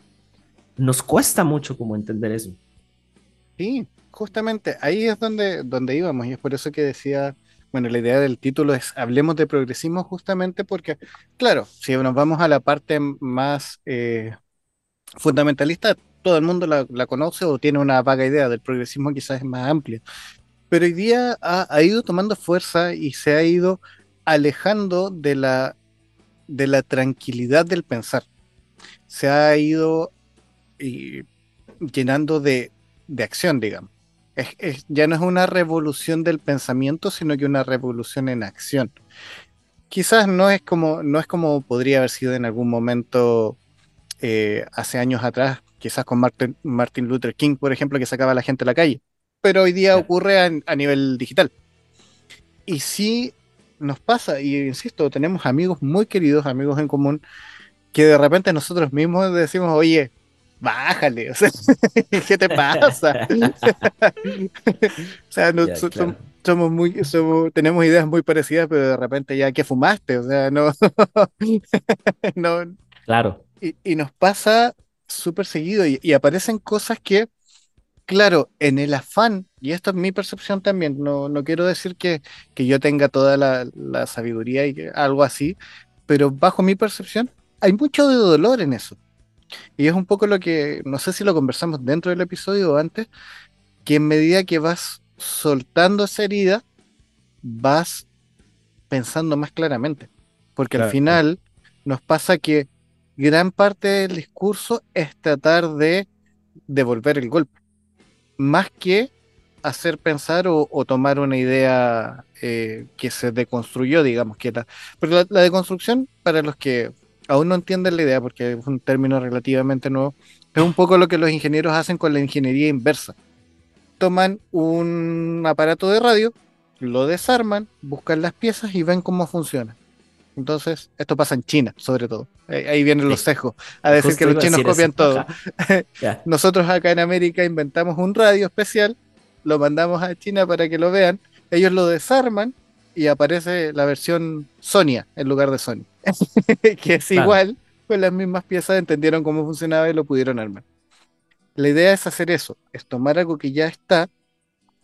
Nos cuesta mucho como entender eso. Sí, justamente ahí es donde, donde íbamos y es por eso que decía, bueno, la idea del título es Hablemos de progresismo justamente porque, claro, si nos vamos a la parte más eh, fundamentalista, todo el mundo la, conoce o tiene una vaga idea del progresismo quizás es más amplia, pero hoy día ha, ido tomando fuerza y se ha ido alejando de la, de la tranquilidad del pensar. Se ha ido llenando de, de acción, digamos ya no es una revolución del pensamiento, sino que una revolución en acción. Quizás no es como, no es como podría haber sido en algún momento eh, hace años atrás, quizás con Martin, Martin, Luther King, por ejemplo, que sacaba a la gente a la calle. Pero hoy día ocurre a, nivel digital. Y sí nos pasa, y insisto, tenemos amigos muy queridos, amigos en común, que de repente nosotros mismos decimos, oye, bájale, o sea, ¿qué te pasa? o sea, somos muy, tenemos ideas muy parecidas, pero de repente ya que fumaste, o sea, no, no. Claro. Y, nos pasa súper seguido y, aparecen cosas que, claro, en el afán, y esto es mi percepción también, no, no quiero decir que, que yo tenga toda la, la sabiduría y algo así, pero bajo mi percepción hay mucho de dolor en eso. Y es un poco lo que, no sé si lo conversamos dentro del episodio o antes, que en medida que vas soltando esa herida, vas pensando más claramente. Porque al final nos pasa que gran parte del discurso es tratar de devolver el golpe, más que hacer pensar o, tomar una idea eh, que se deconstruyó, digamos, que la, porque la, deconstrucción, para los que aún no entienden la idea porque es un término relativamente nuevo, es un poco lo que los ingenieros hacen con la ingeniería inversa. Toman un aparato de radio, lo desarman, buscan las piezas y ven cómo funciona. Entonces, esto pasa en China, sobre todo. Ahí, vienen los sesgos, a decir que los chinos copian todo. Nosotros acá en América inventamos un radio especial, lo mandamos a China para que lo vean, ellos lo desarman y aparece la versión Sonia en lugar de Sony. que es igual, con las mismas piezas entendieron cómo funcionaba y lo pudieron armar. La idea es hacer eso, es tomar algo que ya está,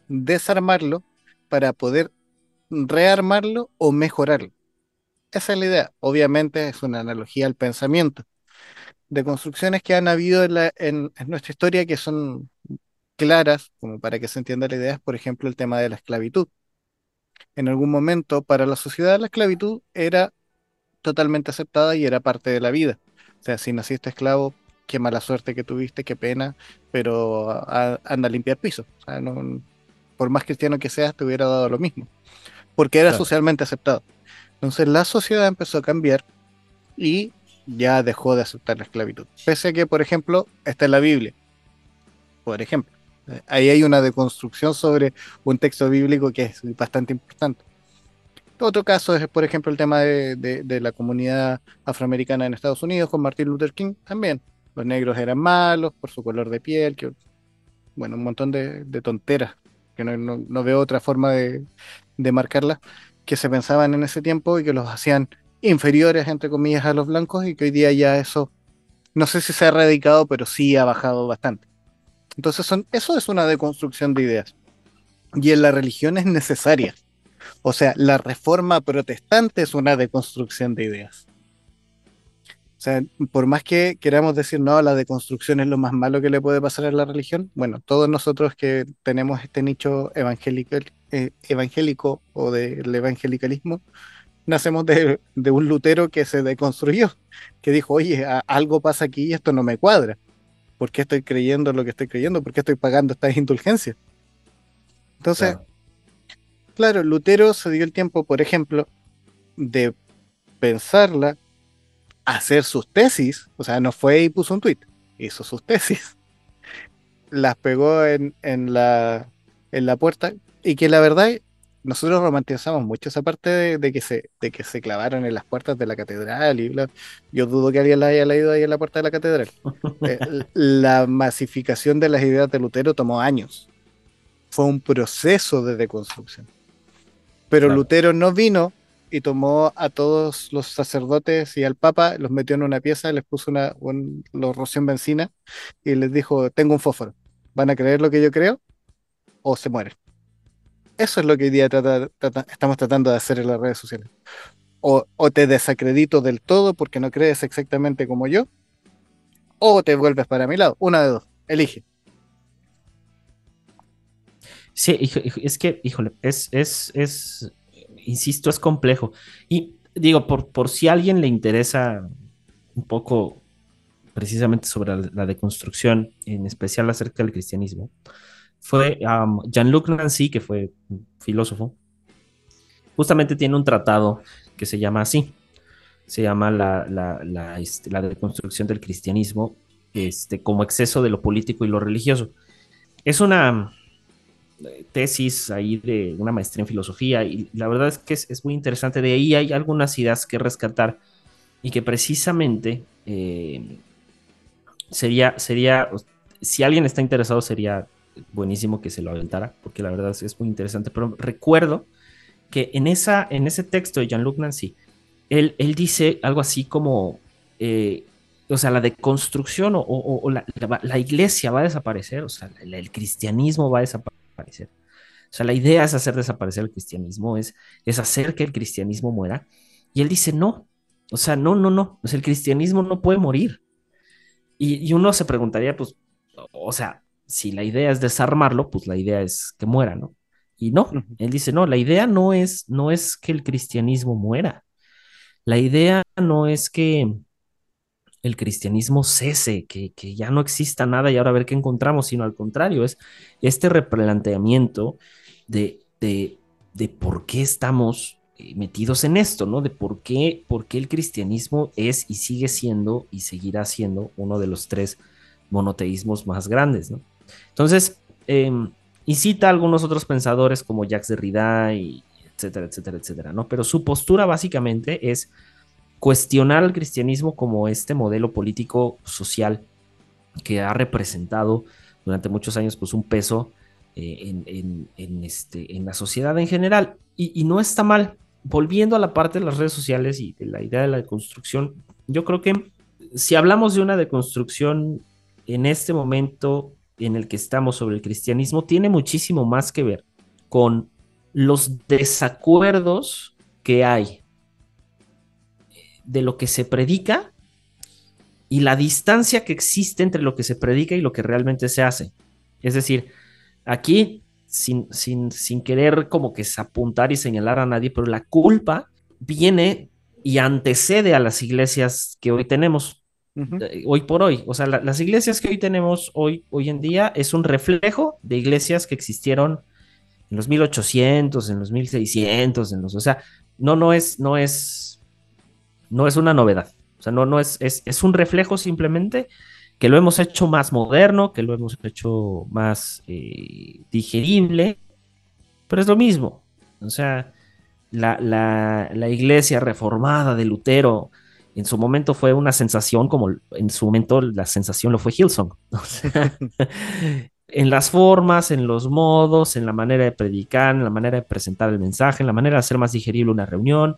desarmarlo para poder rearmarlo o mejorarlo. Esa es la idea. Obviamente es una analogía al pensamiento. De construcciones que han habido en, nuestra historia que son claras, como para que se entienda la idea, es por ejemplo el tema de la esclavitud. En algún momento para la sociedad la esclavitud era totalmente aceptada y era parte de la vida. O sea, si naciste esclavo, qué mala suerte que tuviste, qué pena, pero anda a limpiar piso. O sea, por más cristiano que seas, te hubiera dado lo mismo, porque era socialmente aceptado. Entonces la sociedad empezó a cambiar y ya dejó de aceptar la esclavitud. Pese a que, por ejemplo, está en la Biblia. Por ejemplo, ahí hay una deconstrucción sobre un texto bíblico que es bastante importante. Otro caso es, por ejemplo, el tema de, la comunidad afroamericana en Estados Unidos con Martin Luther King también. Los negros eran malos por su color de piel, que, bueno, un montón de, tonteras, que no, veo otra forma de, de marcarlas, que se pensaban en ese tiempo y que los hacían inferiores, entre comillas, a los blancos y que hoy día ya eso, no sé si se ha erradicado, pero sí ha bajado bastante. Entonces, son, eso es una deconstrucción de ideas. Y en la religión es necesaria o sea, la reforma protestante es una deconstrucción de ideas. O sea, por más que queramos decir, no, la deconstrucción es lo más malo que le puede pasar a la religión, bueno, todos nosotros que tenemos este nicho evangélico, eh, evangélico o del evangelicalismo, nacemos de, de, un Lutero que se deconstruyó, que dijo, oye, algo pasa aquí y esto no me cuadra. ¿Por qué estoy creyendo lo que estoy creyendo? ¿Por qué estoy pagando estas indulgencias? Entonces, claro. claro, Lutero se dio el tiempo, por ejemplo, de pensarla, hacer sus tesis, o sea, no fue y puso un tweet, hizo sus tesis, las pegó en, en, la, en la puerta y que la verdad nosotros romantizamos mucho esa parte de, de, que se, de que se clavaron en las puertas de la catedral y bla. Yo dudo que alguien la haya leído ahí en la puerta de la catedral. eh, la masificación de las ideas de Lutero tomó años. Fue un proceso de deconstrucción. Pero claro. Lutero no vino y tomó a todos los sacerdotes y al papa, los metió en una pieza, les puso una, un, los roció en benzina y les dijo, tengo un fósforo, ¿van a creer lo que yo creo? O se mueren. Eso es lo que hoy día estamos tratando de hacer en las redes sociales. O, te desacredito del todo porque no crees exactamente como yo, o te vuelves para mi lado. Una de dos, elige. Sí, es que, híjole, es, es, es, insisto, es complejo. Y digo, por, por si a alguien le interesa un poco precisamente sobre la, la deconstrucción, en especial acerca del cristianismo, fue Jean-Luc Nancy, que fue filósofo, justamente tiene un tratado que se llama así, se llama la, la, la, este, deconstrucción del cristianismo este, como exceso de lo político y lo religioso. Es una tesis ahí de una maestría en filosofía y la verdad es que es, es muy interesante. De ahí hay algunas ideas que rescatar y que precisamente eh, sería, sería, si alguien está interesado, sería buenísimo que se lo aventara, porque la verdad es, es muy interesante. Pero recuerdo que en, esa, en ese texto de Jean-Luc Nancy, él, él, dice algo así como, eh, o sea, la deconstrucción o, o, o la, la, la, iglesia va a desaparecer, o sea, el, cristianismo va a desaparecer. O sea, la idea es hacer desaparecer el cristianismo, es, es hacer que el cristianismo muera. Y él dice, no, o sea, no, no, no, o sea, el cristianismo no puede morir. Y, y uno se preguntaría, pues, o sea, si la idea es desarmarlo, pues la idea es que muera, ¿no? Y no, uh -huh. él dice, no, la idea no es, no es que el cristianismo muera. La idea no es que el cristianismo cese, que, que, ya no exista nada y ahora a ver qué encontramos, sino al contrario, es este replanteamiento de, de, de por qué estamos eh, metidos en esto, ¿no? De por qué, por qué el cristianismo es y sigue siendo y seguirá siendo uno de los tres monoteísmos más grandes, ¿no? Entonces, eh, y cita a algunos otros pensadores como Jacques Derrida y etcétera, etcétera, etcétera, ¿no? Pero su postura básicamente es cuestionar al cristianismo como este modelo político social que ha representado durante muchos años pues un peso eh, en, en, este, en la sociedad en general. Y, y, no está mal. Volviendo a la parte de las redes sociales y de la idea de la deconstrucción, yo creo que si hablamos de una deconstrucción en este momento en el que estamos sobre el cristianismo tiene muchísimo más que ver con los desacuerdos que hay de lo que se predica y la distancia que existe entre lo que se predica y lo que realmente se hace. Es decir, aquí, sin, sin, sin querer como que apuntar y señalar a nadie, pero la culpa viene y antecede a las iglesias que hoy tenemos. Hoy por hoy, o sea, la, las iglesias que hoy tenemos hoy, hoy en día es un reflejo de iglesias que existieron en los 1800, en los 1600, en los, o sea, no, no es, no es, no es una novedad, o sea, no, no es, es, es un reflejo simplemente que lo hemos hecho más moderno, que lo hemos hecho más eh, digerible, pero es lo mismo, o sea, la, la, la iglesia reformada de Lutero, en su momento fue una sensación como en su momento la sensación lo fue Hillsong. O sea, en las formas, en los modos, en la manera de predicar, en la manera de presentar el mensaje, en la manera de hacer más digerible una reunión,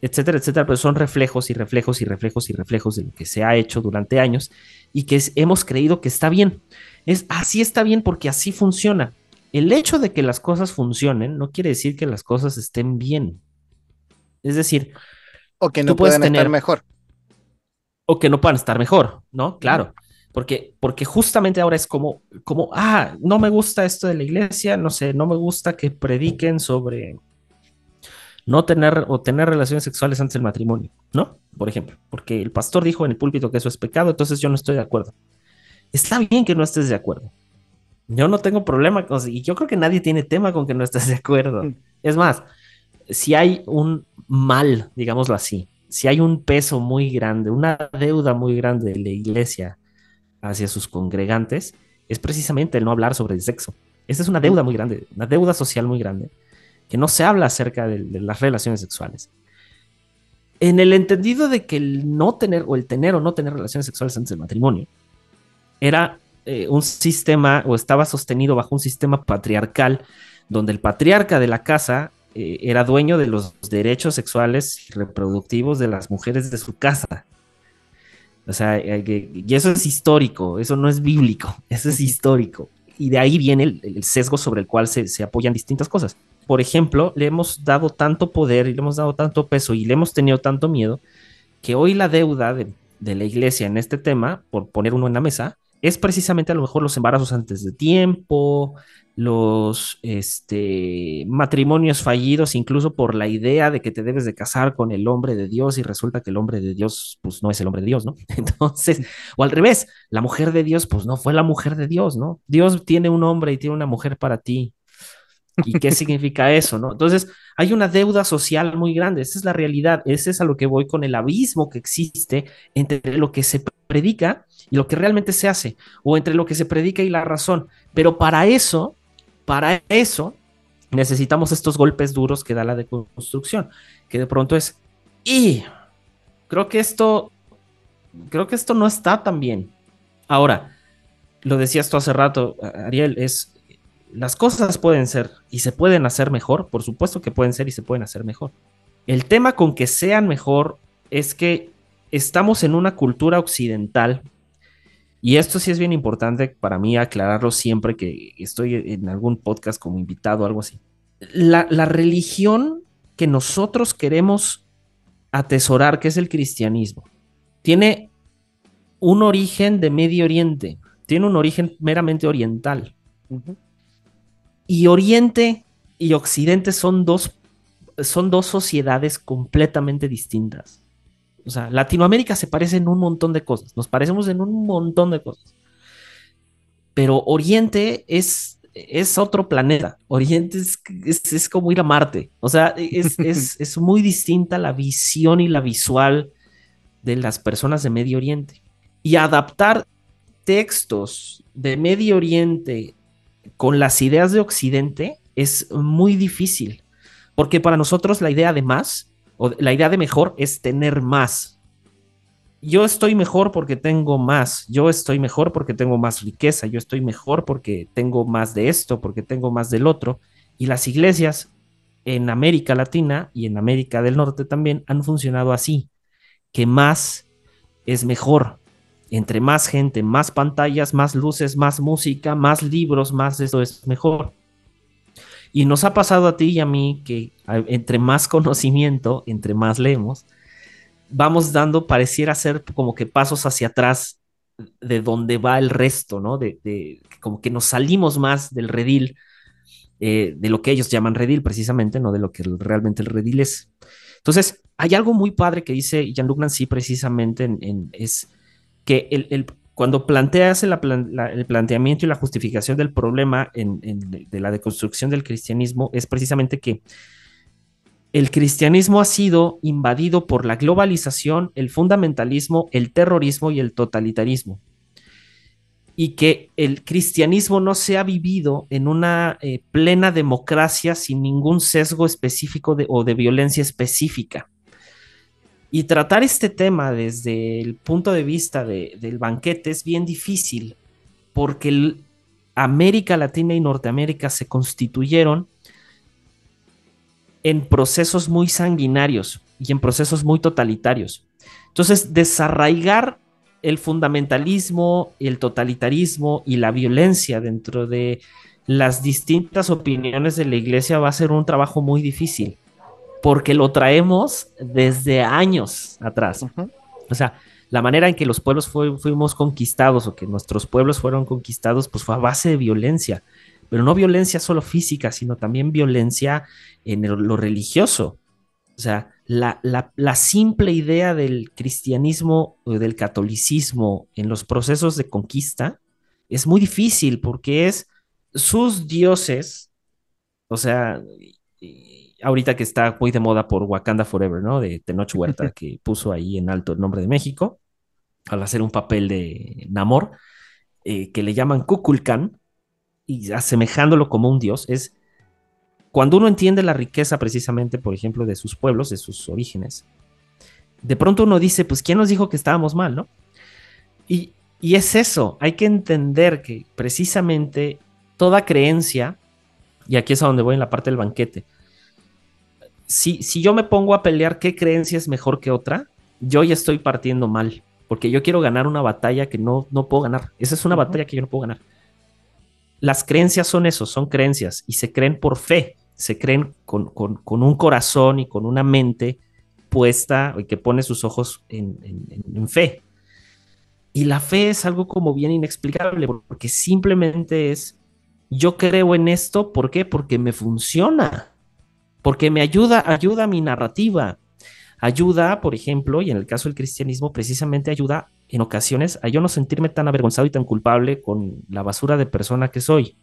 etcétera, etcétera, pero son reflejos y reflejos y reflejos y reflejos de lo que se ha hecho durante años y que es, hemos creído que está bien. Es así está bien porque así funciona. El hecho de que las cosas funcionen no quiere decir que las cosas estén bien. Es decir, o que no pueden estar mejor o que no puedan estar mejor, ¿no? Claro. Porque, porque justamente ahora es como, como, ah, no me gusta esto de la iglesia, no sé, no me gusta que prediquen sobre no tener o tener relaciones sexuales antes del matrimonio, ¿no? Por ejemplo, porque el pastor dijo en el púlpito que eso es pecado, entonces yo no estoy de acuerdo. Está bien que no estés de acuerdo. Yo no tengo problema, con, y yo creo que nadie tiene tema con que no estés de acuerdo. Mm. Es más, si hay un mal, digámoslo así, si hay un peso muy grande, una deuda muy grande de la iglesia hacia sus congregantes, es precisamente el no hablar sobre el sexo. Esa es una deuda muy grande, una deuda social muy grande que no se habla acerca de, las relaciones sexuales. En el entendido de que el no tener o el tener o no tener relaciones sexuales antes del matrimonio era eh, un sistema o estaba sostenido bajo un sistema patriarcal donde el patriarca de la casa eh, era dueño de los derechos sexuales y reproductivos de las mujeres de su casa. O sea, eh, y eso es histórico, eso no es bíblico, eso es histórico. Y de ahí viene el, sesgo sobre el cual se apoyan distintas cosas por ejemplo, le hemos dado tanto poder y le hemos dado tanto peso y le hemos tenido tanto miedo que hoy la deuda de, la iglesia en este tema, por poner uno en la mesa, es precisamente a lo mejor los embarazos antes de tiempo, los este, matrimonios fallidos, incluso por la idea de que te debes de casar con el hombre de Dios y resulta que el hombre de Dios pues no es el hombre de Dios, ¿no? Entonces, o al revés, la mujer de Dios pues no fue la mujer de Dios, ¿no? Dios tiene un hombre y tiene una mujer para ti ¿Y qué significa eso? ¿no? Entonces, hay una deuda social muy grande, esa es la realidad, ese es a lo que voy con el abismo que existe entre lo que se predica y lo que realmente se hace, o entre lo que se predica y la razón. Pero para eso, para eso, necesitamos estos golpes duros que da la deconstrucción, que de pronto es, y creo que esto, creo que esto no está tan bien. Ahora, lo decías tú hace rato, Ariel, es las cosas pueden ser y se pueden hacer mejor, por supuesto que pueden ser y se pueden hacer mejor. El tema con que sean mejor es que estamos en una cultura occidental y esto sí es bien importante para mí aclararlo siempre que estoy en algún podcast como invitado o algo así. La, la religión que nosotros queremos atesorar, que es el cristianismo, tiene un origen de Medio Oriente, tiene un origen meramente oriental. Y Oriente y Occidente son dos, son dos sociedades completamente distintas. O sea, Latinoamérica se parece en un montón de cosas, nos parecemos en un montón de cosas. Pero Oriente es, es otro planeta. Oriente es, es, como ir a Marte. O sea, es, es muy distinta la visión y la visual de las personas de Medio Oriente. Y adaptar textos de Medio Oriente con las ideas de Occidente es muy difícil, porque para nosotros la idea de más, o la idea de mejor es tener más. Yo estoy mejor porque tengo más, yo estoy mejor porque tengo más riqueza, yo estoy mejor porque tengo más de esto, porque tengo más del otro. Y las iglesias en América Latina y en América del Norte también han funcionado así, que más es mejor entre más gente, más pantallas, más luces, más música, más libros, más esto es mejor. Y nos ha pasado a ti y a mí que entre más conocimiento, entre más leemos, vamos dando, pareciera ser como que pasos hacia atrás de donde va el resto, ¿no? De, como que nos salimos más del redil, eh, de lo que ellos llaman redil precisamente, no de lo que realmente el redil es. Entonces, hay algo muy padre que dice Jean-Luc Nancy precisamente en, es que el, cuando planteas el planteamiento y la justificación del problema de la deconstrucción del cristianismo es precisamente que el cristianismo ha sido invadido por la globalización, el fundamentalismo, el terrorismo y el totalitarismo. Y que el cristianismo no se ha vivido en una eh, plena democracia sin ningún sesgo específico o de violencia específica. Y tratar este tema desde el punto de vista del banquete es bien difícil, porque América Latina y Norteamérica se constituyeron en procesos muy sanguinarios y en procesos muy totalitarios. Entonces, desarraigar el fundamentalismo, el totalitarismo y la violencia dentro de las distintas opiniones de la iglesia va a ser un trabajo muy difícil porque lo traemos desde años atrás. O sea, la manera en que los pueblos fuimos conquistados o que nuestros pueblos fueron conquistados, pues fue a base de violencia, pero no violencia solo física, sino también violencia en lo religioso. O sea, la, la, simple idea del cristianismo o del catolicismo en los procesos de conquista es muy difícil porque es sus dioses, o sea, ahorita que está muy de moda por Wakanda Forever, ¿no? De Tenoch Huerta, que puso ahí en alto el nombre de México, al hacer un papel de Namor, eh, que le llaman Kukulkan, y asemejándolo como un dios, es cuando uno entiende la riqueza precisamente, por ejemplo, de sus pueblos, de sus orígenes, de pronto uno dice, pues, ¿quién nos dijo que estábamos mal, no? Y, y es eso, hay que entender que precisamente toda creencia, y aquí es a donde voy en la parte del banquete, si, si yo me pongo a pelear qué creencia es mejor que otra, yo ya estoy partiendo mal, porque yo quiero ganar una batalla que no, no puedo ganar. Esa es una batalla que yo no puedo ganar. Las creencias son eso, son creencias y se creen por fe se creen con, un corazón y con una mente puesta y que pone sus ojos en, fe. Y la fe es algo como bien inexplicable, porque simplemente es, yo creo en esto, ¿por qué? Porque me funciona, porque me ayuda, ayuda a mi narrativa, ayuda, por ejemplo, y en el caso del cristianismo, precisamente ayuda en ocasiones a yo no sentirme tan avergonzado y tan culpable con la basura de persona que soy.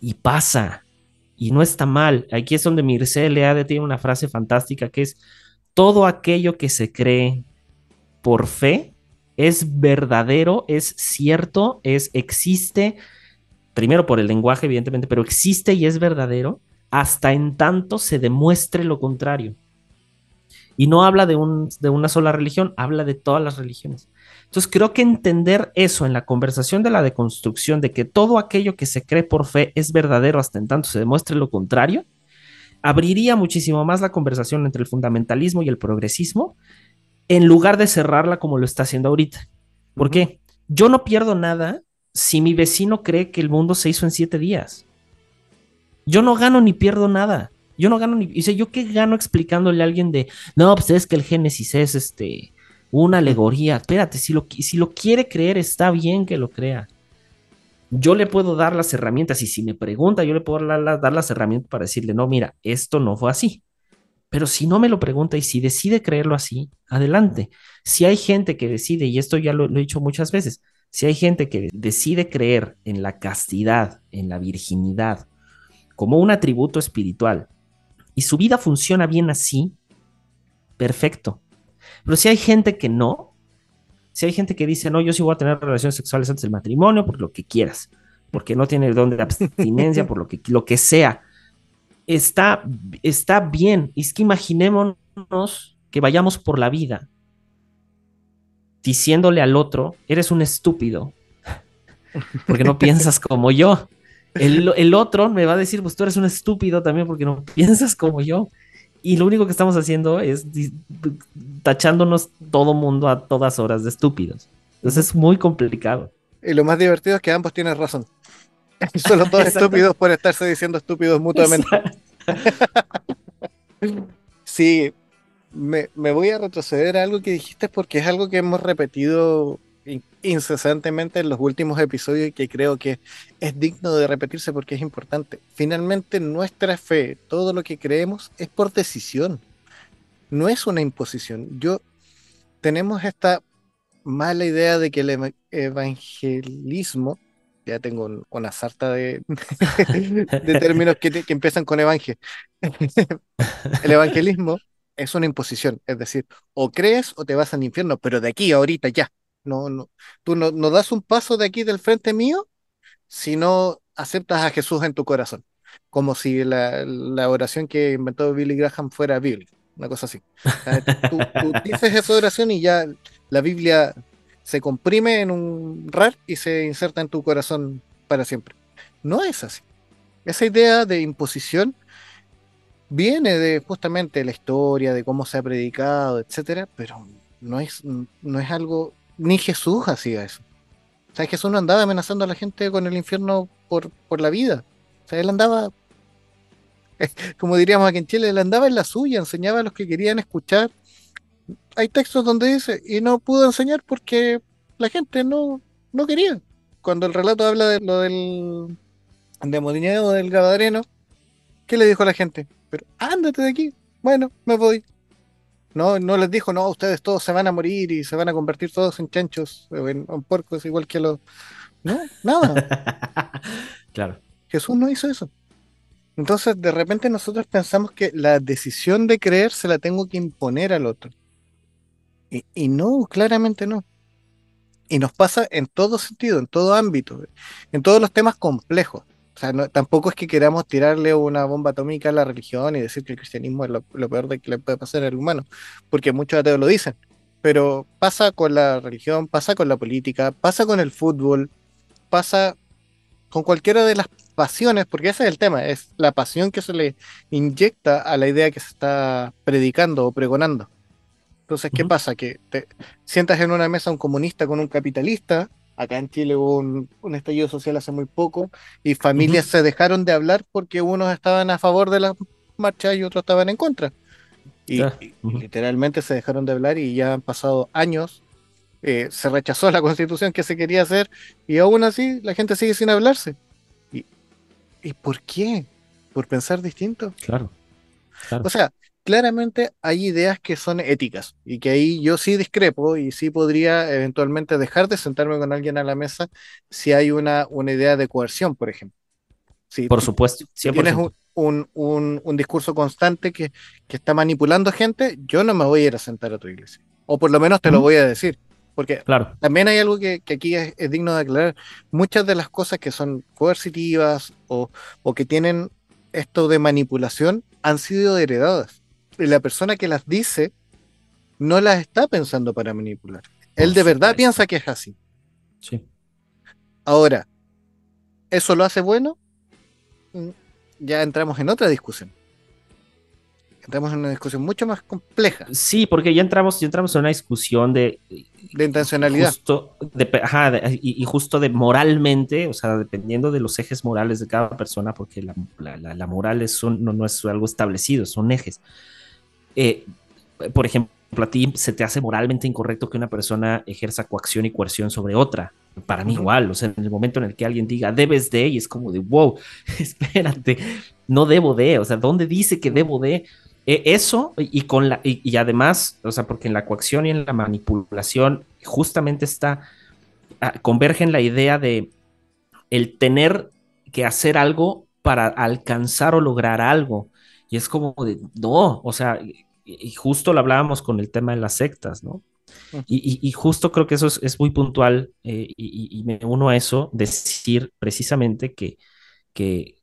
Y pasa, y no está mal. Aquí es donde Mircea Eliade tiene una frase fantástica que es, todo aquello que se cree por fe es verdadero, es cierto, es existe, primero por el lenguaje evidentemente, pero existe y es verdadero hasta en tanto se demuestre lo contrario. Y no habla de, un, de una sola religión, habla de todas las religiones. Entonces creo que entender eso en la conversación de la deconstrucción, de que todo aquello que se cree por fe es verdadero hasta en tanto se demuestre lo contrario, abriría muchísimo más la conversación entre el fundamentalismo y el progresismo, en lugar de cerrarla como lo está haciendo ahorita. ¿Por qué? Yo no pierdo nada si mi vecino cree que el mundo se hizo en siete días. Yo no gano ni pierdo nada. Yo no gano ni. Dice, ¿yo qué gano explicándole a alguien de. No, pues es que el Génesis es este una alegoría. Espérate, si lo, si lo quiere creer, está bien que lo crea. Yo le puedo dar las herramientas y si me pregunta, yo le puedo dar, las herramientas para decirle, no, mira, esto no fue así. Pero si no me lo pregunta y si decide creerlo así, adelante. Si hay gente que decide, y esto ya lo, lo he dicho muchas veces, si hay gente que decide creer en la castidad, en la virginidad, como un atributo espiritual, y su vida funciona bien así, perfecto. Pero si hay gente que no, si hay gente que dice, no, yo sí voy a tener relaciones sexuales antes del matrimonio, por lo que quieras, porque no tiene el don de abstinencia, por lo que, lo que sea, está, está bien. Y es que imaginémonos que vayamos por la vida diciéndole al otro, eres un estúpido, porque no piensas como yo. El, el, otro me va a decir, pues tú eres un estúpido también porque no piensas como yo. Y lo único que estamos haciendo es tachándonos todo mundo a todas horas de estúpidos. Entonces es muy complicado. Y lo más divertido es que ambos tienen razón. Son los dos estúpidos por estarse diciendo estúpidos mutuamente. sí, me, me, voy a retroceder a algo que dijiste porque es algo que hemos repetido incesantemente en los últimos episodios y que creo que es digno de repetirse porque es importante. Finalmente, nuestra fe, todo lo que creemos, es por decisión, no es una imposición. Yo tenemos esta mala idea de que el evangelismo, ya tengo una sarta de, de términos que, que, empiezan con evangel. el evangelismo es una imposición, es decir, o crees o te vas al infierno, pero de aquí, ahorita, ya. No, no, tú no, no das un paso de aquí del frente mío si no aceptas a Jesús en tu corazón. Como si la, la oración que inventó Billy Graham fuera Biblia, una cosa así. Tú, tú, dices esa oración y ya la Biblia se comprime en un RAR y se inserta en tu corazón para siempre. No es así. Esa idea de imposición viene de justamente la historia, de cómo se ha predicado, etcétera, pero no es, no es algo ni Jesús hacía eso. O sea, Jesús no andaba amenazando a la gente con el infierno por, por la vida. O sea, él andaba, como diríamos aquí en Chile, él andaba en la suya, enseñaba a los que querían escuchar hay textos donde dice, y no pudo enseñar porque la gente no, no quería. Cuando el relato habla de lo del endemoniado del Gadareno, ¿qué le dijo a la gente? Pero ándate de aquí. Bueno, me voy. No, no les dijo, no, ustedes todos se van a morir y se van a convertir todos en chanchos o en, en puercos, igual que los. No, nada. claro. Jesús no hizo eso. Entonces, de repente nosotros pensamos que la decisión de creer se la tengo que imponer al otro. Y, y no, claramente no. Y nos pasa en todo sentido, en todo ámbito, en todos los temas complejos. O sea, no- tampoco es que queramos tirarle una bomba atómica a la religión y decir que el cristianismo es lo, lo peor de que le puede pasar al humano, porque muchos ateos lo dicen. Pero pasa con la religión, pasa con la política, pasa con el fútbol, pasa con cualquiera de las pasiones, porque ese es el tema, es la pasión que se le inyecta a la idea que se está predicando o pregonando. Entonces, ¿qué pasa? Que te sientas en una mesa un comunista con un capitalista, acá en Chile hubo un, un estallido social hace muy poco, y familias se dejaron de hablar porque unos estaban a favor de la marcha y otros estaban en contra. Y, Ya, y- y literalmente se dejaron de hablar y ya han pasado años. eh, se rechazó la constitución que se quería hacer y aún así la gente sigue sin hablarse. ¿Y, ¿y por qué? ¿Por pensar distinto? Claro. Claro. O sea, claramente hay ideas que son éticas y que ahí yo sí discrepo y sí podría eventualmente dejar de sentarme con alguien a la mesa si hay una, una idea de coerción, por ejemplo. Si Por supuesto, tienes 100%. un, un, un- un discurso constante que, que está manipulando gente, yo no me voy a ir a sentar a tu iglesia. O por lo menos te lo voy a decir. Porque Claro. también hay algo que, que aquí es, es digno de aclarar. Muchas de las cosas que son coercitivas o, o que tienen esto de manipulación han sido heredadas. La persona que las dice no las está pensando para manipular. Él de verdad piensa que es así. Sí. Ahora, ¿eso lo hace bueno? Mm, Ya entramos en otra discusión. Entramos en una discusión mucho más compleja Sí, porque ya entramos, ya entramos en una discusión de de intencionalidad. justo de, ajá, de- y, y justo de moralmente, o sea, dependiendo de los ejes morales de cada persona, porque la, la- la- la moral es un- no, no es algo establecido, son ejes. Eh, por ejemplo, a ti se te hace moralmente incorrecto que una persona ejerza coacción y coerción sobre otra. Para mí igual, o sea, en el momento en el que alguien diga debes de, y es como de wow, espérate, no debo de, o sea, ¿dónde dice que debo de? Eh, eso y, con la y, y además, o sea, porque en la coacción y en la manipulación justamente está ah, converge en la idea de el tener que hacer algo para alcanzar o lograr algo. Y es como de, no, o sea, y, justo lo hablábamos con el tema de las sectas, ¿no? Y, y- y justo creo que eso es, es muy puntual eh, y, me uno a eso, decir precisamente que, que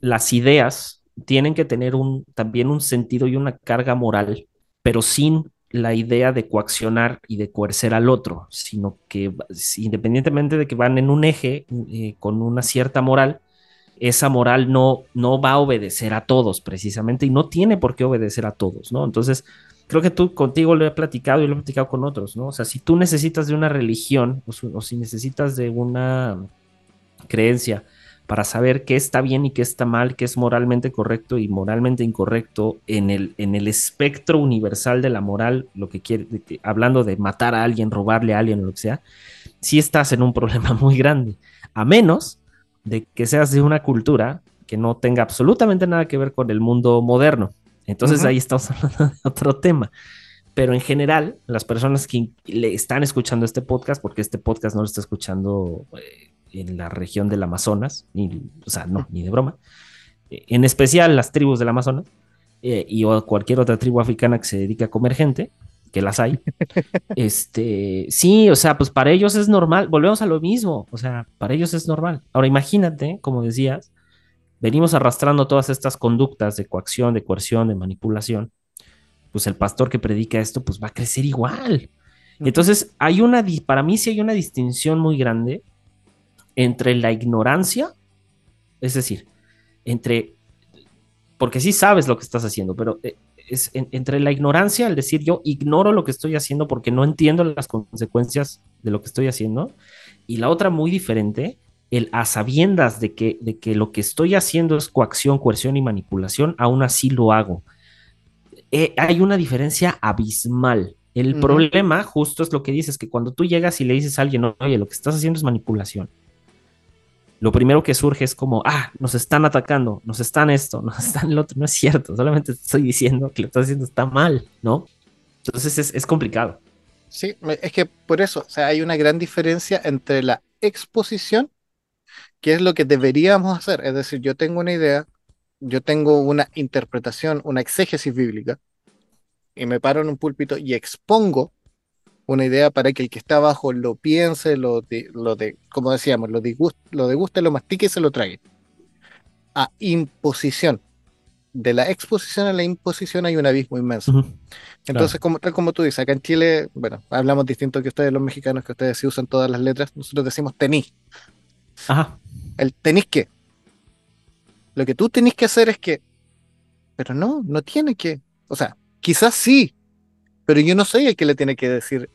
las ideas tienen que tener un, también un sentido y una carga moral, pero sin la idea de coaccionar y de coercer al otro, sino que independientemente de que van en un eje eh, con una cierta moral, esa moral no, no va a obedecer a todos precisamente y no tiene por qué obedecer a todos, ¿no? Entonces, creo que tú contigo lo he platicado y lo he platicado con otros, ¿no? O sea, si tú necesitas de una religión o, si necesitas de una creencia para saber qué está bien y qué está mal, qué es moralmente correcto y moralmente incorrecto en el, en el espectro universal de la moral, lo que quiere, hablando de matar a alguien, robarle a alguien o lo que sea, sí estás en un problema muy grande, a menos de que seas de una cultura que no tenga absolutamente nada que ver con el mundo moderno. Entonces Ujú. ahí estamos hablando de otro tema. Pero en general, las personas que le están escuchando este podcast, porque este podcast no lo está escuchando eh, en la región del Amazonas, ni, o sea, no, ni de broma, eh, en especial las tribus del Amazonas eh, y o cualquier otra tribu africana que se dedique a comer gente, que las hay. este, sí, o sea, pues para ellos es normal, volvemos a lo mismo, o sea, para ellos es normal. Ahora imagínate, como decías, venimos arrastrando todas estas conductas de coacción, de coerción, de manipulación, pues el pastor que predica esto, pues va a crecer igual. Entonces, hay una, para mí sí hay una distinción muy grande entre la ignorancia, es decir, entre, porque sí sabes lo que estás haciendo, pero eh, es en- entre la ignorancia, el decir yo ignoro lo que estoy haciendo porque no entiendo las consecuencias de lo que estoy haciendo, y la otra muy diferente, el a sabiendas de que, de que lo que estoy haciendo es coacción, coerción y manipulación, aún así lo hago. eh, hay una diferencia abismal. El problema justo es lo que dices, que cuando tú llegas y le dices a alguien, oye, lo que estás haciendo es manipulación, lo primero que surge es como, ah, nos están atacando, nos están esto, nos están el otro. No es cierto, solamente te estoy diciendo que lo estás haciendo está mal, ¿no? Entonces es, es complicado. Sí, es que por eso, o sea, hay una gran diferencia entre la exposición, que es lo que deberíamos hacer. Es decir, yo tengo una idea, yo tengo una interpretación, una exégesis bíblica, y me paro en un púlpito y expongo una idea para que el que está abajo lo piense, lo de, lo de como decíamos, lo disguste, lo deguste, lo mastique y se lo trague. A imposición. De la exposición a la imposición hay un abismo inmenso. Entonces, como, tal como tú dices, acá en Chile, bueno, hablamos distinto que ustedes los mexicanos, que ustedes sí usan todas las letras, nosotros decimos tení. Ajá, El tenís que. Lo que tú tenés que hacer es que, pero no, no tiene que. O sea, quizás sí, pero yo no soy el que le tiene que decir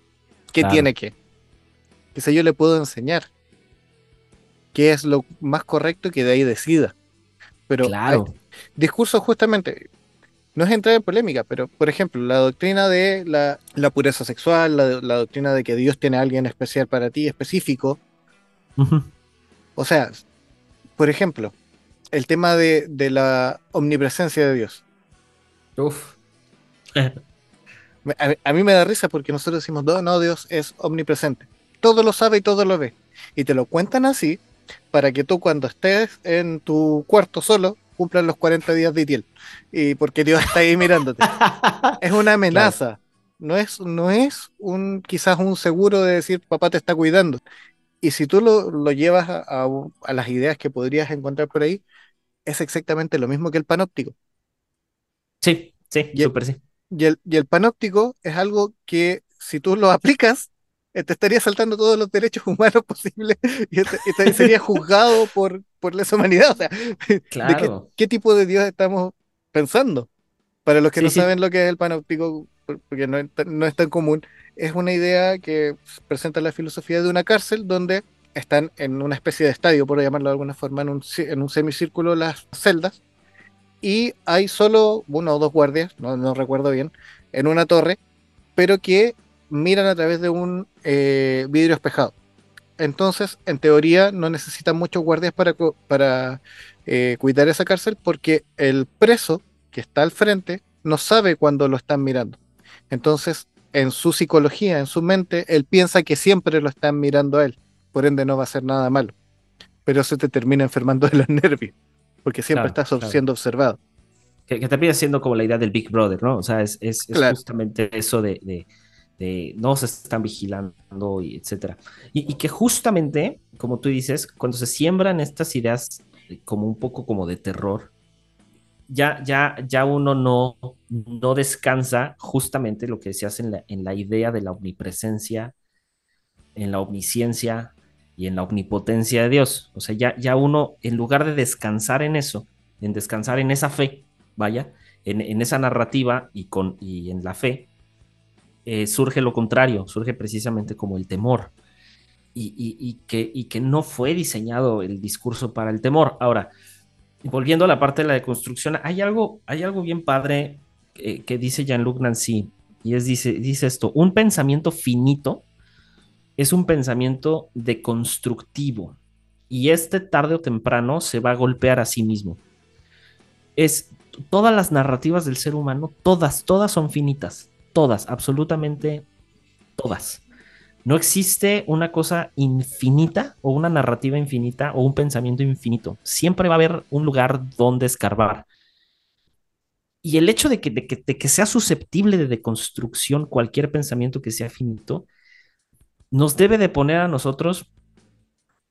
qué Claro. tiene que. Quizás yo le puedo enseñar qué es lo más correcto que de ahí decida. Pero claro. hay discursos justamente, no es entrar en polémica, pero por ejemplo, la doctrina de la, la pureza sexual, la, la doctrina de que Dios tiene a alguien especial para ti, específico, o sea, por ejemplo, el tema de, de la omnipresencia de Dios. Uf. A, a mí me da risa porque nosotros decimos, no, no, Dios es omnipresente. Todo lo sabe y todo lo ve. Y te lo cuentan así para que tú cuando estés en tu cuarto solo cumplan los 40 días de Itiel. Y porque Dios está ahí mirándote. Es una amenaza. No es, no es un quizás un seguro de decir papá te está cuidando. Y si tú lo, lo llevas a, a- a las ideas que podrías encontrar por ahí, es exactamente lo mismo que el panóptico. Sí, sí, Y- súper sí. Y el, y el panóptico es algo que si tú lo aplicas, eh, te estaría saltando todos los derechos humanos posibles y, este- y te- sería juzgado por, por lesa humanidad. O sea, ¿de qué, Claro. qué tipo de Dios estamos pensando? Para los que Sí, no sí. saben lo que es el panóptico, por- porque no no es tan común, es una idea que presenta la filosofía de una cárcel donde están en una especie de estadio, por llamarlo de alguna forma, en un, en un semicírculo las celdas, y hay solo uno o dos guardias, no, recuerdo bien, en una torre, pero que miran a través de un eh, vidrio espejado. Entonces, en teoría, no necesitan muchos guardias para, para eh, cuidar esa cárcel porque el preso que está al frente no sabe cuando lo están mirando. Entonces, en su psicología, en su mente, él piensa que siempre lo están mirando a él. Por ende, no va a hacer nada malo. Pero eso te termina enfermando de los nervios, porque siempre Claro, estás claro. siendo observado. Que, que también siendo como la idea del Big Brother, ¿no? O sea, es, es, es Claro. justamente eso de, de, de no se están vigilando y etcétera. Y, y que justamente, como tú dices, cuando se siembran estas ideas como un poco como de terror, ya, ya, ya uno no, no descansa justamente lo que decías en la, en la idea de la omnipresencia, en la omnisciencia y en la omnipotencia de Dios. O sea, ya, ya uno, en lugar de descansar en eso, en descansar en esa fe, vaya, en, en esa narrativa y, con, y en la fe, eh, surge lo contrario, surge precisamente como el temor. Y, y, que, y que no fue diseñado el discurso para el temor. Ahora, volviendo a la parte de la deconstrucción, hay algo, hay algo bien padre eh, que dice Jean-Luc Nancy, y es, dice, dice esto, un pensamiento finito es un pensamiento deconstructivo, y este tarde o temprano se va a golpear a sí mismo. Es todas las narrativas del ser humano, todas, todas son finitas, todas, absolutamente todas. No existe una cosa infinita o una narrativa infinita o un pensamiento infinito. Siempre va a haber un lugar donde escarbar. Y el hecho de que, de que, de que sea susceptible de deconstrucción cualquier pensamiento que sea finito, nos debe de poner a nosotros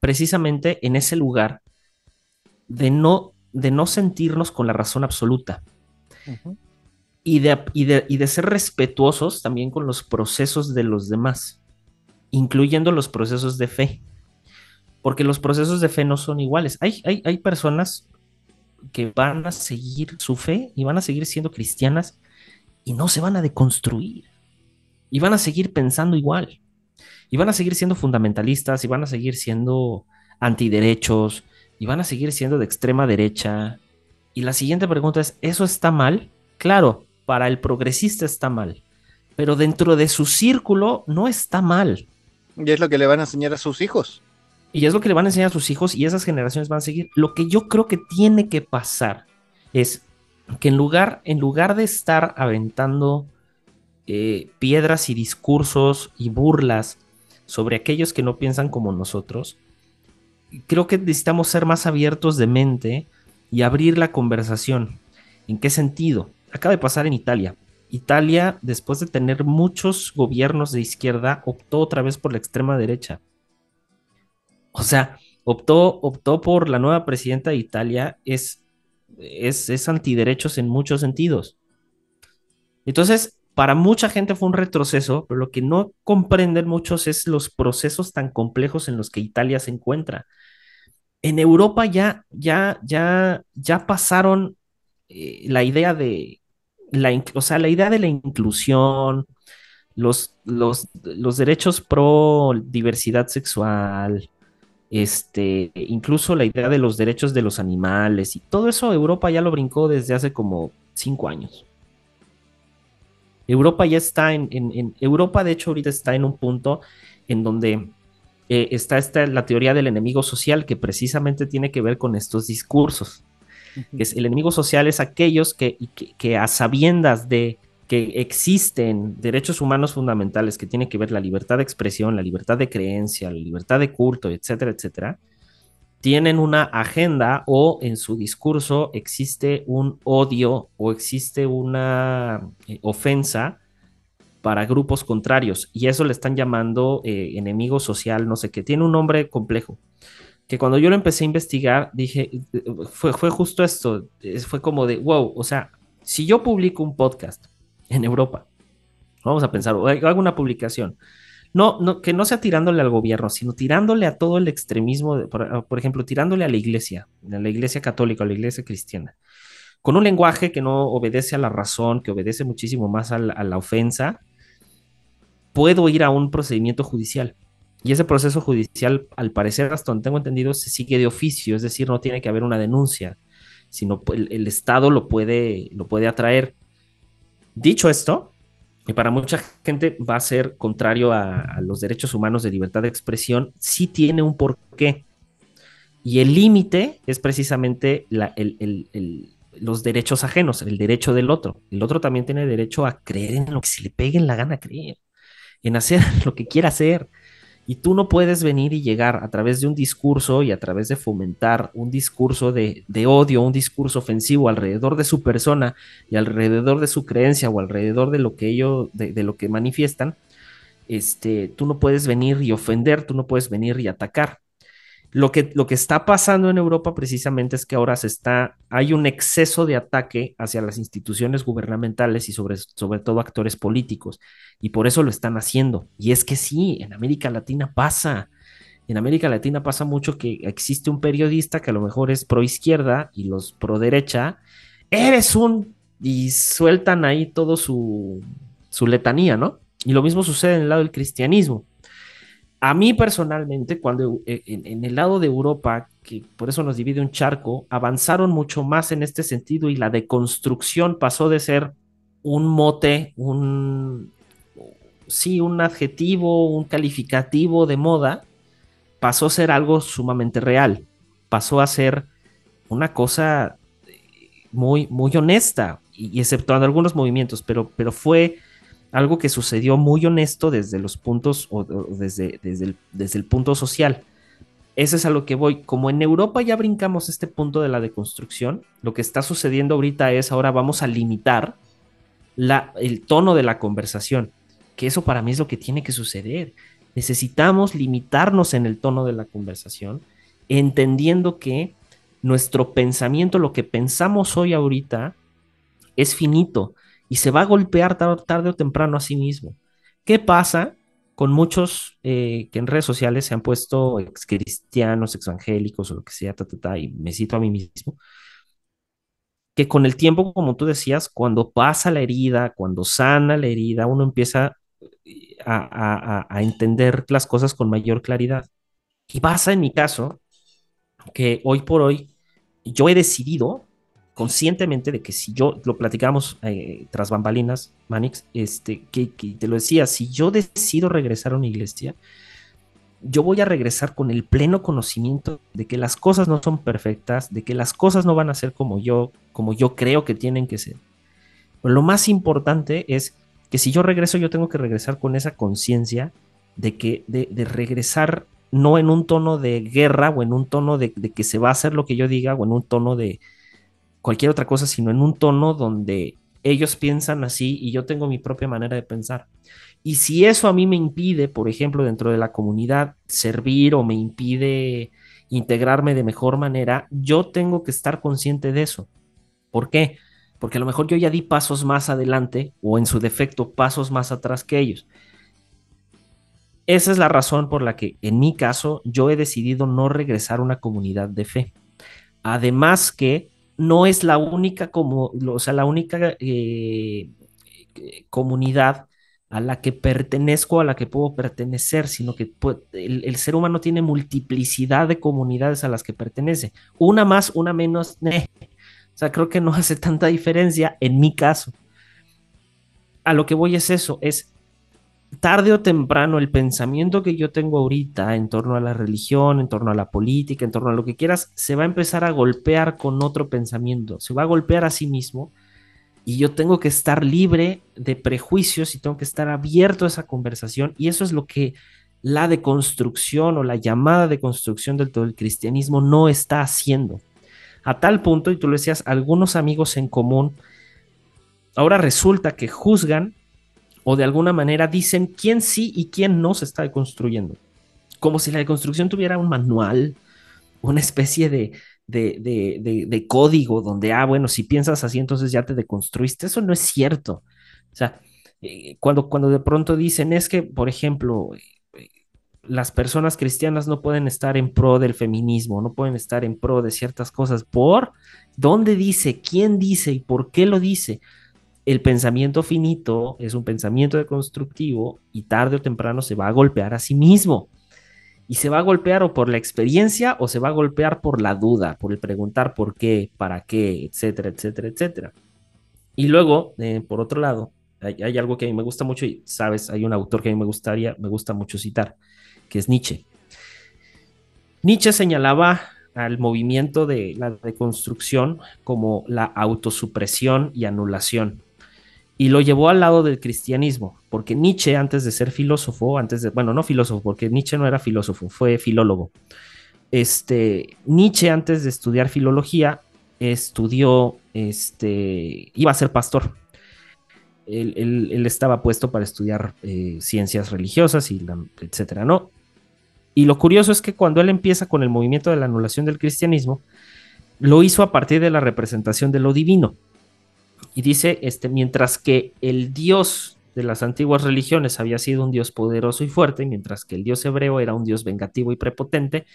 precisamente en ese lugar de no, de no sentirnos con la razón absoluta. Y de, y, de, y de ser respetuosos también con los procesos de los demás, incluyendo los procesos de fe. Porque los procesos de fe no son iguales. Hay, hay, hay personas que van a seguir su fe y van a seguir siendo cristianas y no se van a deconstruir. Y van a seguir pensando igual. Y van a seguir siendo fundamentalistas y van a seguir siendo antiderechos y van a seguir siendo de extrema derecha. Y la siguiente pregunta es, ¿eso está mal? Claro, para el progresista está mal, pero dentro de su círculo no está mal. Y es lo que le van a enseñar a sus hijos. Y es lo que le van a enseñar a sus hijos y esas generaciones van a seguir. Lo que yo creo que tiene que pasar es que en lugar, en lugar de estar aventando eh, piedras y discursos y burlas sobre aquellos que no piensan como nosotros, creo que necesitamos ser más abiertos de mente y abrir la conversación. ¿En qué sentido? Acaba de pasar en Italia. Italia, después de tener muchos gobiernos de izquierda, optó otra vez por la extrema derecha. O sea, optó, optó por la nueva presidenta de Italia, es, es, es antiderechos en muchos sentidos. Entonces, para mucha gente fue un retroceso, pero lo que no comprenden muchos es los procesos tan complejos en los que Italia se encuentra. En Europa ya, ya, ya, ya pasaron eh, la idea de la, o sea, la idea de la inclusión, los, los, los derechos pro diversidad sexual, este, incluso la idea de los derechos de los animales y todo eso Europa ya lo brincó desde hace como cinco años. Europa ya está en, en, Europa, de hecho, ahorita está en un punto en donde eh, está esta, la teoría del enemigo social que precisamente tiene que ver con estos discursos. es, el enemigo social es aquellos que, que, a sabiendas de que existen derechos humanos fundamentales que tienen que ver la libertad de expresión, la libertad de creencia, la libertad de culto, etcétera, etcétera, tienen una agenda o en su discurso existe un odio o existe una eh, ofensa para grupos contrarios. Y eso le están llamando eh, enemigo social, no sé qué, tiene un nombre complejo. Que cuando yo lo empecé a investigar, dije, fue, fue justo esto, fue como de, wow, o sea, si yo publico un podcast en Europa, vamos a pensar, hago una publicación, no, no, que no sea tirándole al gobierno, sino tirándole a todo el extremismo, por, ejemplo, tirándole a la iglesia, a la iglesia católica, a la iglesia cristiana, con un lenguaje que no obedece a la razón, que obedece muchísimo más a la, ofensa, puedo ir a un procedimiento judicial. Y ese proceso judicial, al parecer, hasta donde tengo entendido, se sigue de oficio, es decir, no tiene que haber una denuncia, sino el, el Estado lo puede, lo puede atraer. Dicho esto, y para mucha gente va a ser contrario a, los derechos humanos de libertad de expresión, sí tiene un porqué. Y el límite es precisamente los derechos ajenos, el derecho del otro. El otro también tiene derecho a creer en lo que se le pegue en la gana creer, en hacer lo que quiera hacer. Y tú no puedes venir y llegar a través de un discurso y a través de fomentar un discurso de, odio, un discurso ofensivo alrededor de su persona y alrededor de su creencia o alrededor de lo que ellos, de, lo que manifiestan. Este, tú no puedes venir y ofender, tú no puedes venir y atacar. Lo que, lo que está pasando en Europa precisamente es que ahora se está, hay un exceso de ataque hacia las instituciones gubernamentales y sobre, sobre todo actores políticos, y por eso lo están haciendo. Y es que sí, en América Latina pasa. En América Latina pasa mucho que existe un periodista que a lo mejor es pro izquierda y los pro derecha, eres un... y sueltan ahí todo su, su letanía, ¿no? Y lo mismo sucede en el lado del cristianismo a mí personalmente, cuando eh, en, el lado de Europa, que por eso nos divide un charco, avanzaron mucho más en este sentido y la deconstrucción pasó de ser un mote, un, sí, un adjetivo, un calificativo de moda, pasó a ser algo sumamente real, pasó a ser una cosa muy, muy honesta, y, exceptuando algunos movimientos, pero, pero fue algo que sucedió muy honesto desde los puntos o, desde, desde, el, desde el punto social. Eso es a lo que voy. Como en Europa ya brincamos este punto de la deconstrucción, lo que está sucediendo ahorita es ahora vamos a limitar la, el tono de la conversación, que eso para mí es lo que tiene que suceder. Necesitamos limitarnos en el tono de la conversación, entendiendo que nuestro pensamiento, lo que pensamos hoy ahorita, es finito y se va a golpear tarde o temprano a sí mismo. ¿Qué pasa con muchos eh, que en redes sociales se han puesto ex cristianos, evangélicos o lo que sea, y me cito a mí mismo? Que con el tiempo, como tú decías, cuando pasa la herida, cuando sana la herida, uno empieza eh, a, a entender las cosas con mayor claridad. Y pasa en mi caso que hoy por hoy yo he decidido conscientemente de que si yo, lo platicamos eh, tras bambalinas, Manix, este, que, te lo decía, si yo decido regresar a una iglesia, yo voy a regresar con el pleno conocimiento de que las cosas no son perfectas, de que las cosas no van a ser como yo, como yo creo que tienen que ser. Pero lo más importante es que si yo regreso, yo tengo que regresar con esa conciencia de que de, de, regresar no en un tono de guerra o en un tono de, de, que se va a hacer lo que yo diga o en un tono de cualquier otra cosa, sino en un tono donde ellos piensan así y yo tengo mi propia manera de pensar. Y si eso a mí me impide, por ejemplo, dentro de la comunidad servir o me impide integrarme de mejor manera, yo tengo que estar consciente de eso. ¿Por qué? Porque a lo mejor yo ya di pasos más adelante o en su defecto pasos más atrás que ellos. Esa es la razón por la que en mi caso yo he decidido no regresar a una comunidad de fe. Además que no es la única como, o sea, la única eh, comunidad a la que pertenezco, a la que puedo pertenecer, sino que el, el, ser humano tiene multiplicidad de comunidades a las que pertenece. Una más, una menos. Eh. O sea, creo que no hace tanta diferencia en mi caso. A lo que voy es eso, es tarde o temprano el pensamiento que yo tengo ahorita en torno a la religión, en torno a la política, en torno a lo que quieras, se va a empezar a golpear con otro pensamiento, se va a golpear a sí mismo y yo tengo que estar libre de prejuicios y tengo que estar abierto a esa conversación y eso es lo que la deconstrucción o la llamada deconstrucción del todo el cristianismo no está haciendo. A tal punto, y tú lo decías, algunos amigos en común, ahora resulta que juzgan o de alguna manera dicen quién sí y quién no se está deconstruyendo. Como si la deconstrucción tuviera un manual, una especie de, de, de, código donde, ah, bueno, si piensas así, entonces ya te deconstruiste. Eso no es cierto. O sea, eh, cuando, cuando de pronto dicen es que, por ejemplo, eh, las personas cristianas no pueden estar en pro del feminismo, no pueden estar en pro de ciertas cosas. ¿Por dónde dice? ¿Quién dice? ¿Y por qué lo dice? El pensamiento finito es un pensamiento deconstructivo y tarde o temprano se va a golpear a sí mismo y se va a golpear o por la experiencia o se va a golpear por la duda, por el preguntar por qué, para qué, etcétera, etcétera, etcétera. Y luego, eh, por otro lado, hay, hay, algo que a mí me gusta mucho y, sabes, hay un autor que a mí me gustaría, me gusta mucho citar, que es Nietzsche. Nietzsche señalaba al movimiento de la deconstrucción como la autosupresión y anulación y lo llevó al lado del cristianismo, porque Nietzsche antes de ser filósofo, antes de, bueno, no filósofo, porque Nietzsche no era filósofo, fue filólogo. Este, Nietzsche antes de estudiar filología, estudió, este, iba a ser pastor. Él, estaba puesto para estudiar eh, ciencias religiosas y la, etcétera, ¿no? Y lo curioso es que cuando él empieza con el movimiento de la anulación del cristianismo, lo hizo a partir de la representación de lo divino y dice, este, mientras que el Dios de las antiguas religiones había sido un Dios poderoso y fuerte, mientras que el Dios hebreo era un Dios vengativo y prepotente,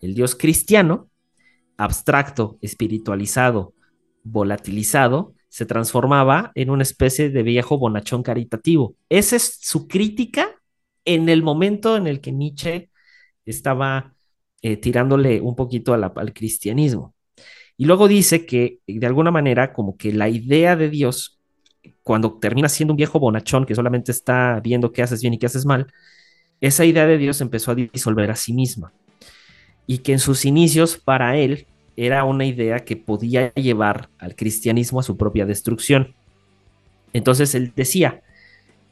el Dios cristiano, abstracto, espiritualizado, volatilizado, se transformaba en una especie de viejo bonachón caritativo. Esa es su crítica en el momento en el que Nietzsche estaba eh, tirándole un poquito al cristianismo. Y luego dice que de alguna manera como que la idea de Dios, cuando termina siendo un viejo bonachón que solamente está viendo qué haces bien y qué haces mal, esa idea de Dios empezó a disolver a sí misma. Y que en sus inicios para él era una idea que podía llevar al cristianismo a su propia destrucción. Entonces él decía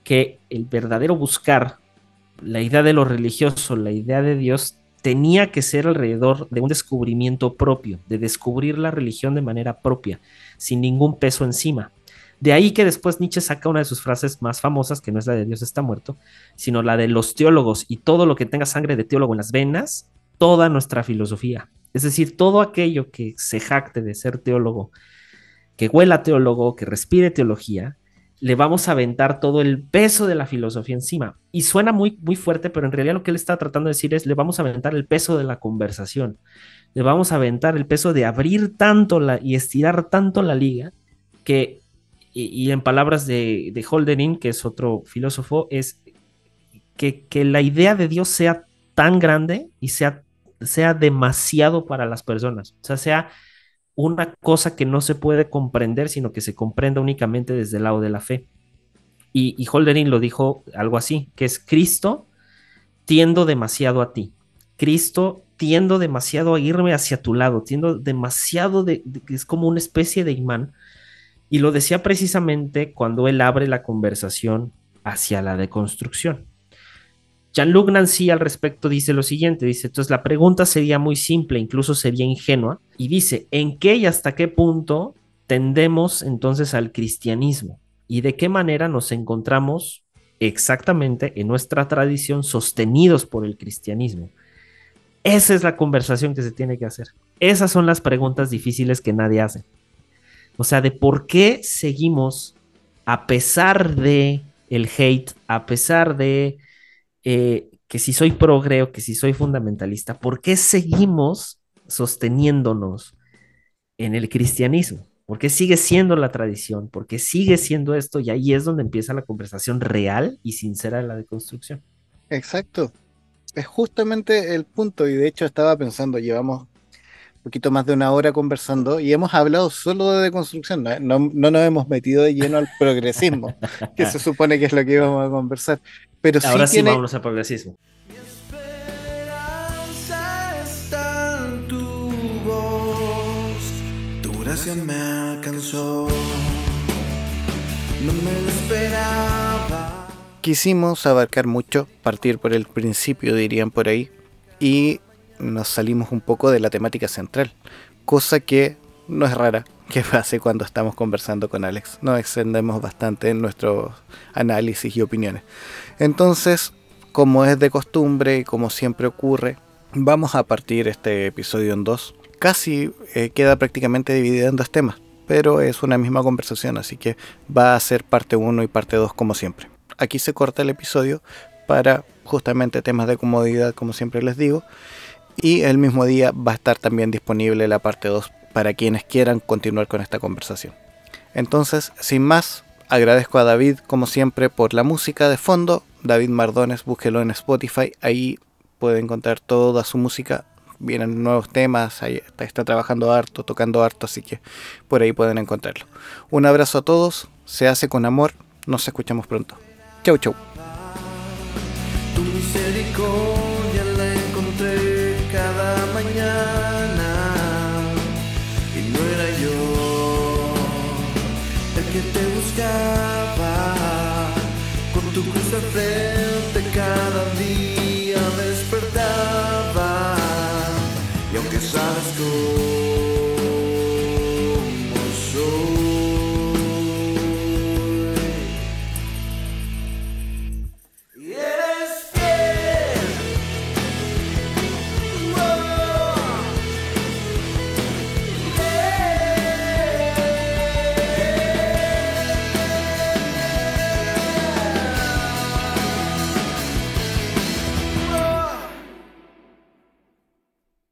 que el verdadero buscar, la idea de lo religioso, la idea de Dios, tenía que ser alrededor de un descubrimiento propio, de descubrir la religión de manera propia, sin ningún peso encima. De ahí que después Nietzsche saca una de sus frases más famosas, que no es la de Dios está muerto, sino la de los teólogos y todo lo que tenga sangre de teólogo en las venas, toda nuestra filosofía. Es decir, todo aquello que se jacte de ser teólogo, que huela teólogo, que respire teología, le vamos a aventar todo el peso de la filosofía encima. Y suena muy, muy fuerte, pero en realidad lo que él está tratando de decir es, le vamos a aventar el peso de la conversación, le vamos a aventar el peso de abrir tanto la, y estirar tanto la liga, que, y, en palabras de, de Holderin, que es otro filósofo, es que, que, la idea de Dios sea tan grande y sea, sea demasiado para las personas, o sea, sea una cosa que no se puede comprender, sino que se comprenda únicamente desde el lado de la fe. Y, y Holderin lo dijo algo así, que es Cristo tiendo demasiado a ti. Cristo tiendo demasiado a irme hacia tu lado, tiendo demasiado de, de es como una especie de imán. Y lo decía precisamente cuando él abre la conversación hacia la deconstrucción. Jean-Luc Nancy al respecto dice lo siguiente, dice, entonces la pregunta sería muy simple, incluso sería ingenua, y dice, ¿en qué y hasta qué punto tendemos entonces al cristianismo? ¿Y de qué manera nos encontramos exactamente en nuestra tradición sostenidos por el cristianismo? Esa es la conversación que se tiene que hacer. Esas son las preguntas difíciles que nadie hace. O sea, de por qué seguimos, a pesar de el hate, a pesar de eh, que si soy progre o que si soy fundamentalista, ¿por qué seguimos sosteniéndonos en el cristianismo? ¿Por qué sigue siendo la tradición? ¿Por qué sigue siendo esto? Y ahí es donde empieza la conversación real y sincera de la deconstrucción. Exacto. Es justamente el punto, y de hecho estaba pensando, llevamos un poquito más de una hora conversando y hemos hablado solo de deconstrucción, no, no, no nos hemos metido de lleno al progresismo, que se supone que es lo que íbamos a conversar. Pero Ahora sí sí tiene, vámonos al progresismo. Mi esperanza está en tu voz. Tu gracia me alcanzó. No me lo esperaba. quisimos abarcar mucho, partir por el principio, dirían por ahí, y nos salimos un poco de la temática central, cosa que no es rara que pase cuando estamos conversando con Alex. Nos extendemos bastante en nuestros análisis y opiniones. Entonces, como es de costumbre y como siempre ocurre, vamos a partir este episodio en dos. Casi eh, queda prácticamente dividido en dos temas, pero es una misma conversación, así que va a ser parte 1 y parte 2 como siempre. Aquí se corta el episodio para justamente temas de comodidad, como siempre les digo, y el mismo día va a estar también disponible la parte 2 para quienes quieran continuar con esta conversación. Entonces, sin más, agradezco a David como siempre por la música de fondo. David Mardones, búsquelo en Spotify, ahí puede encontrar toda su música. Vienen nuevos temas, ahí está, está trabajando harto, tocando harto, así que por ahí pueden encontrarlo. Un abrazo a todos, se hace con amor, nos escuchamos pronto. Chau, chau.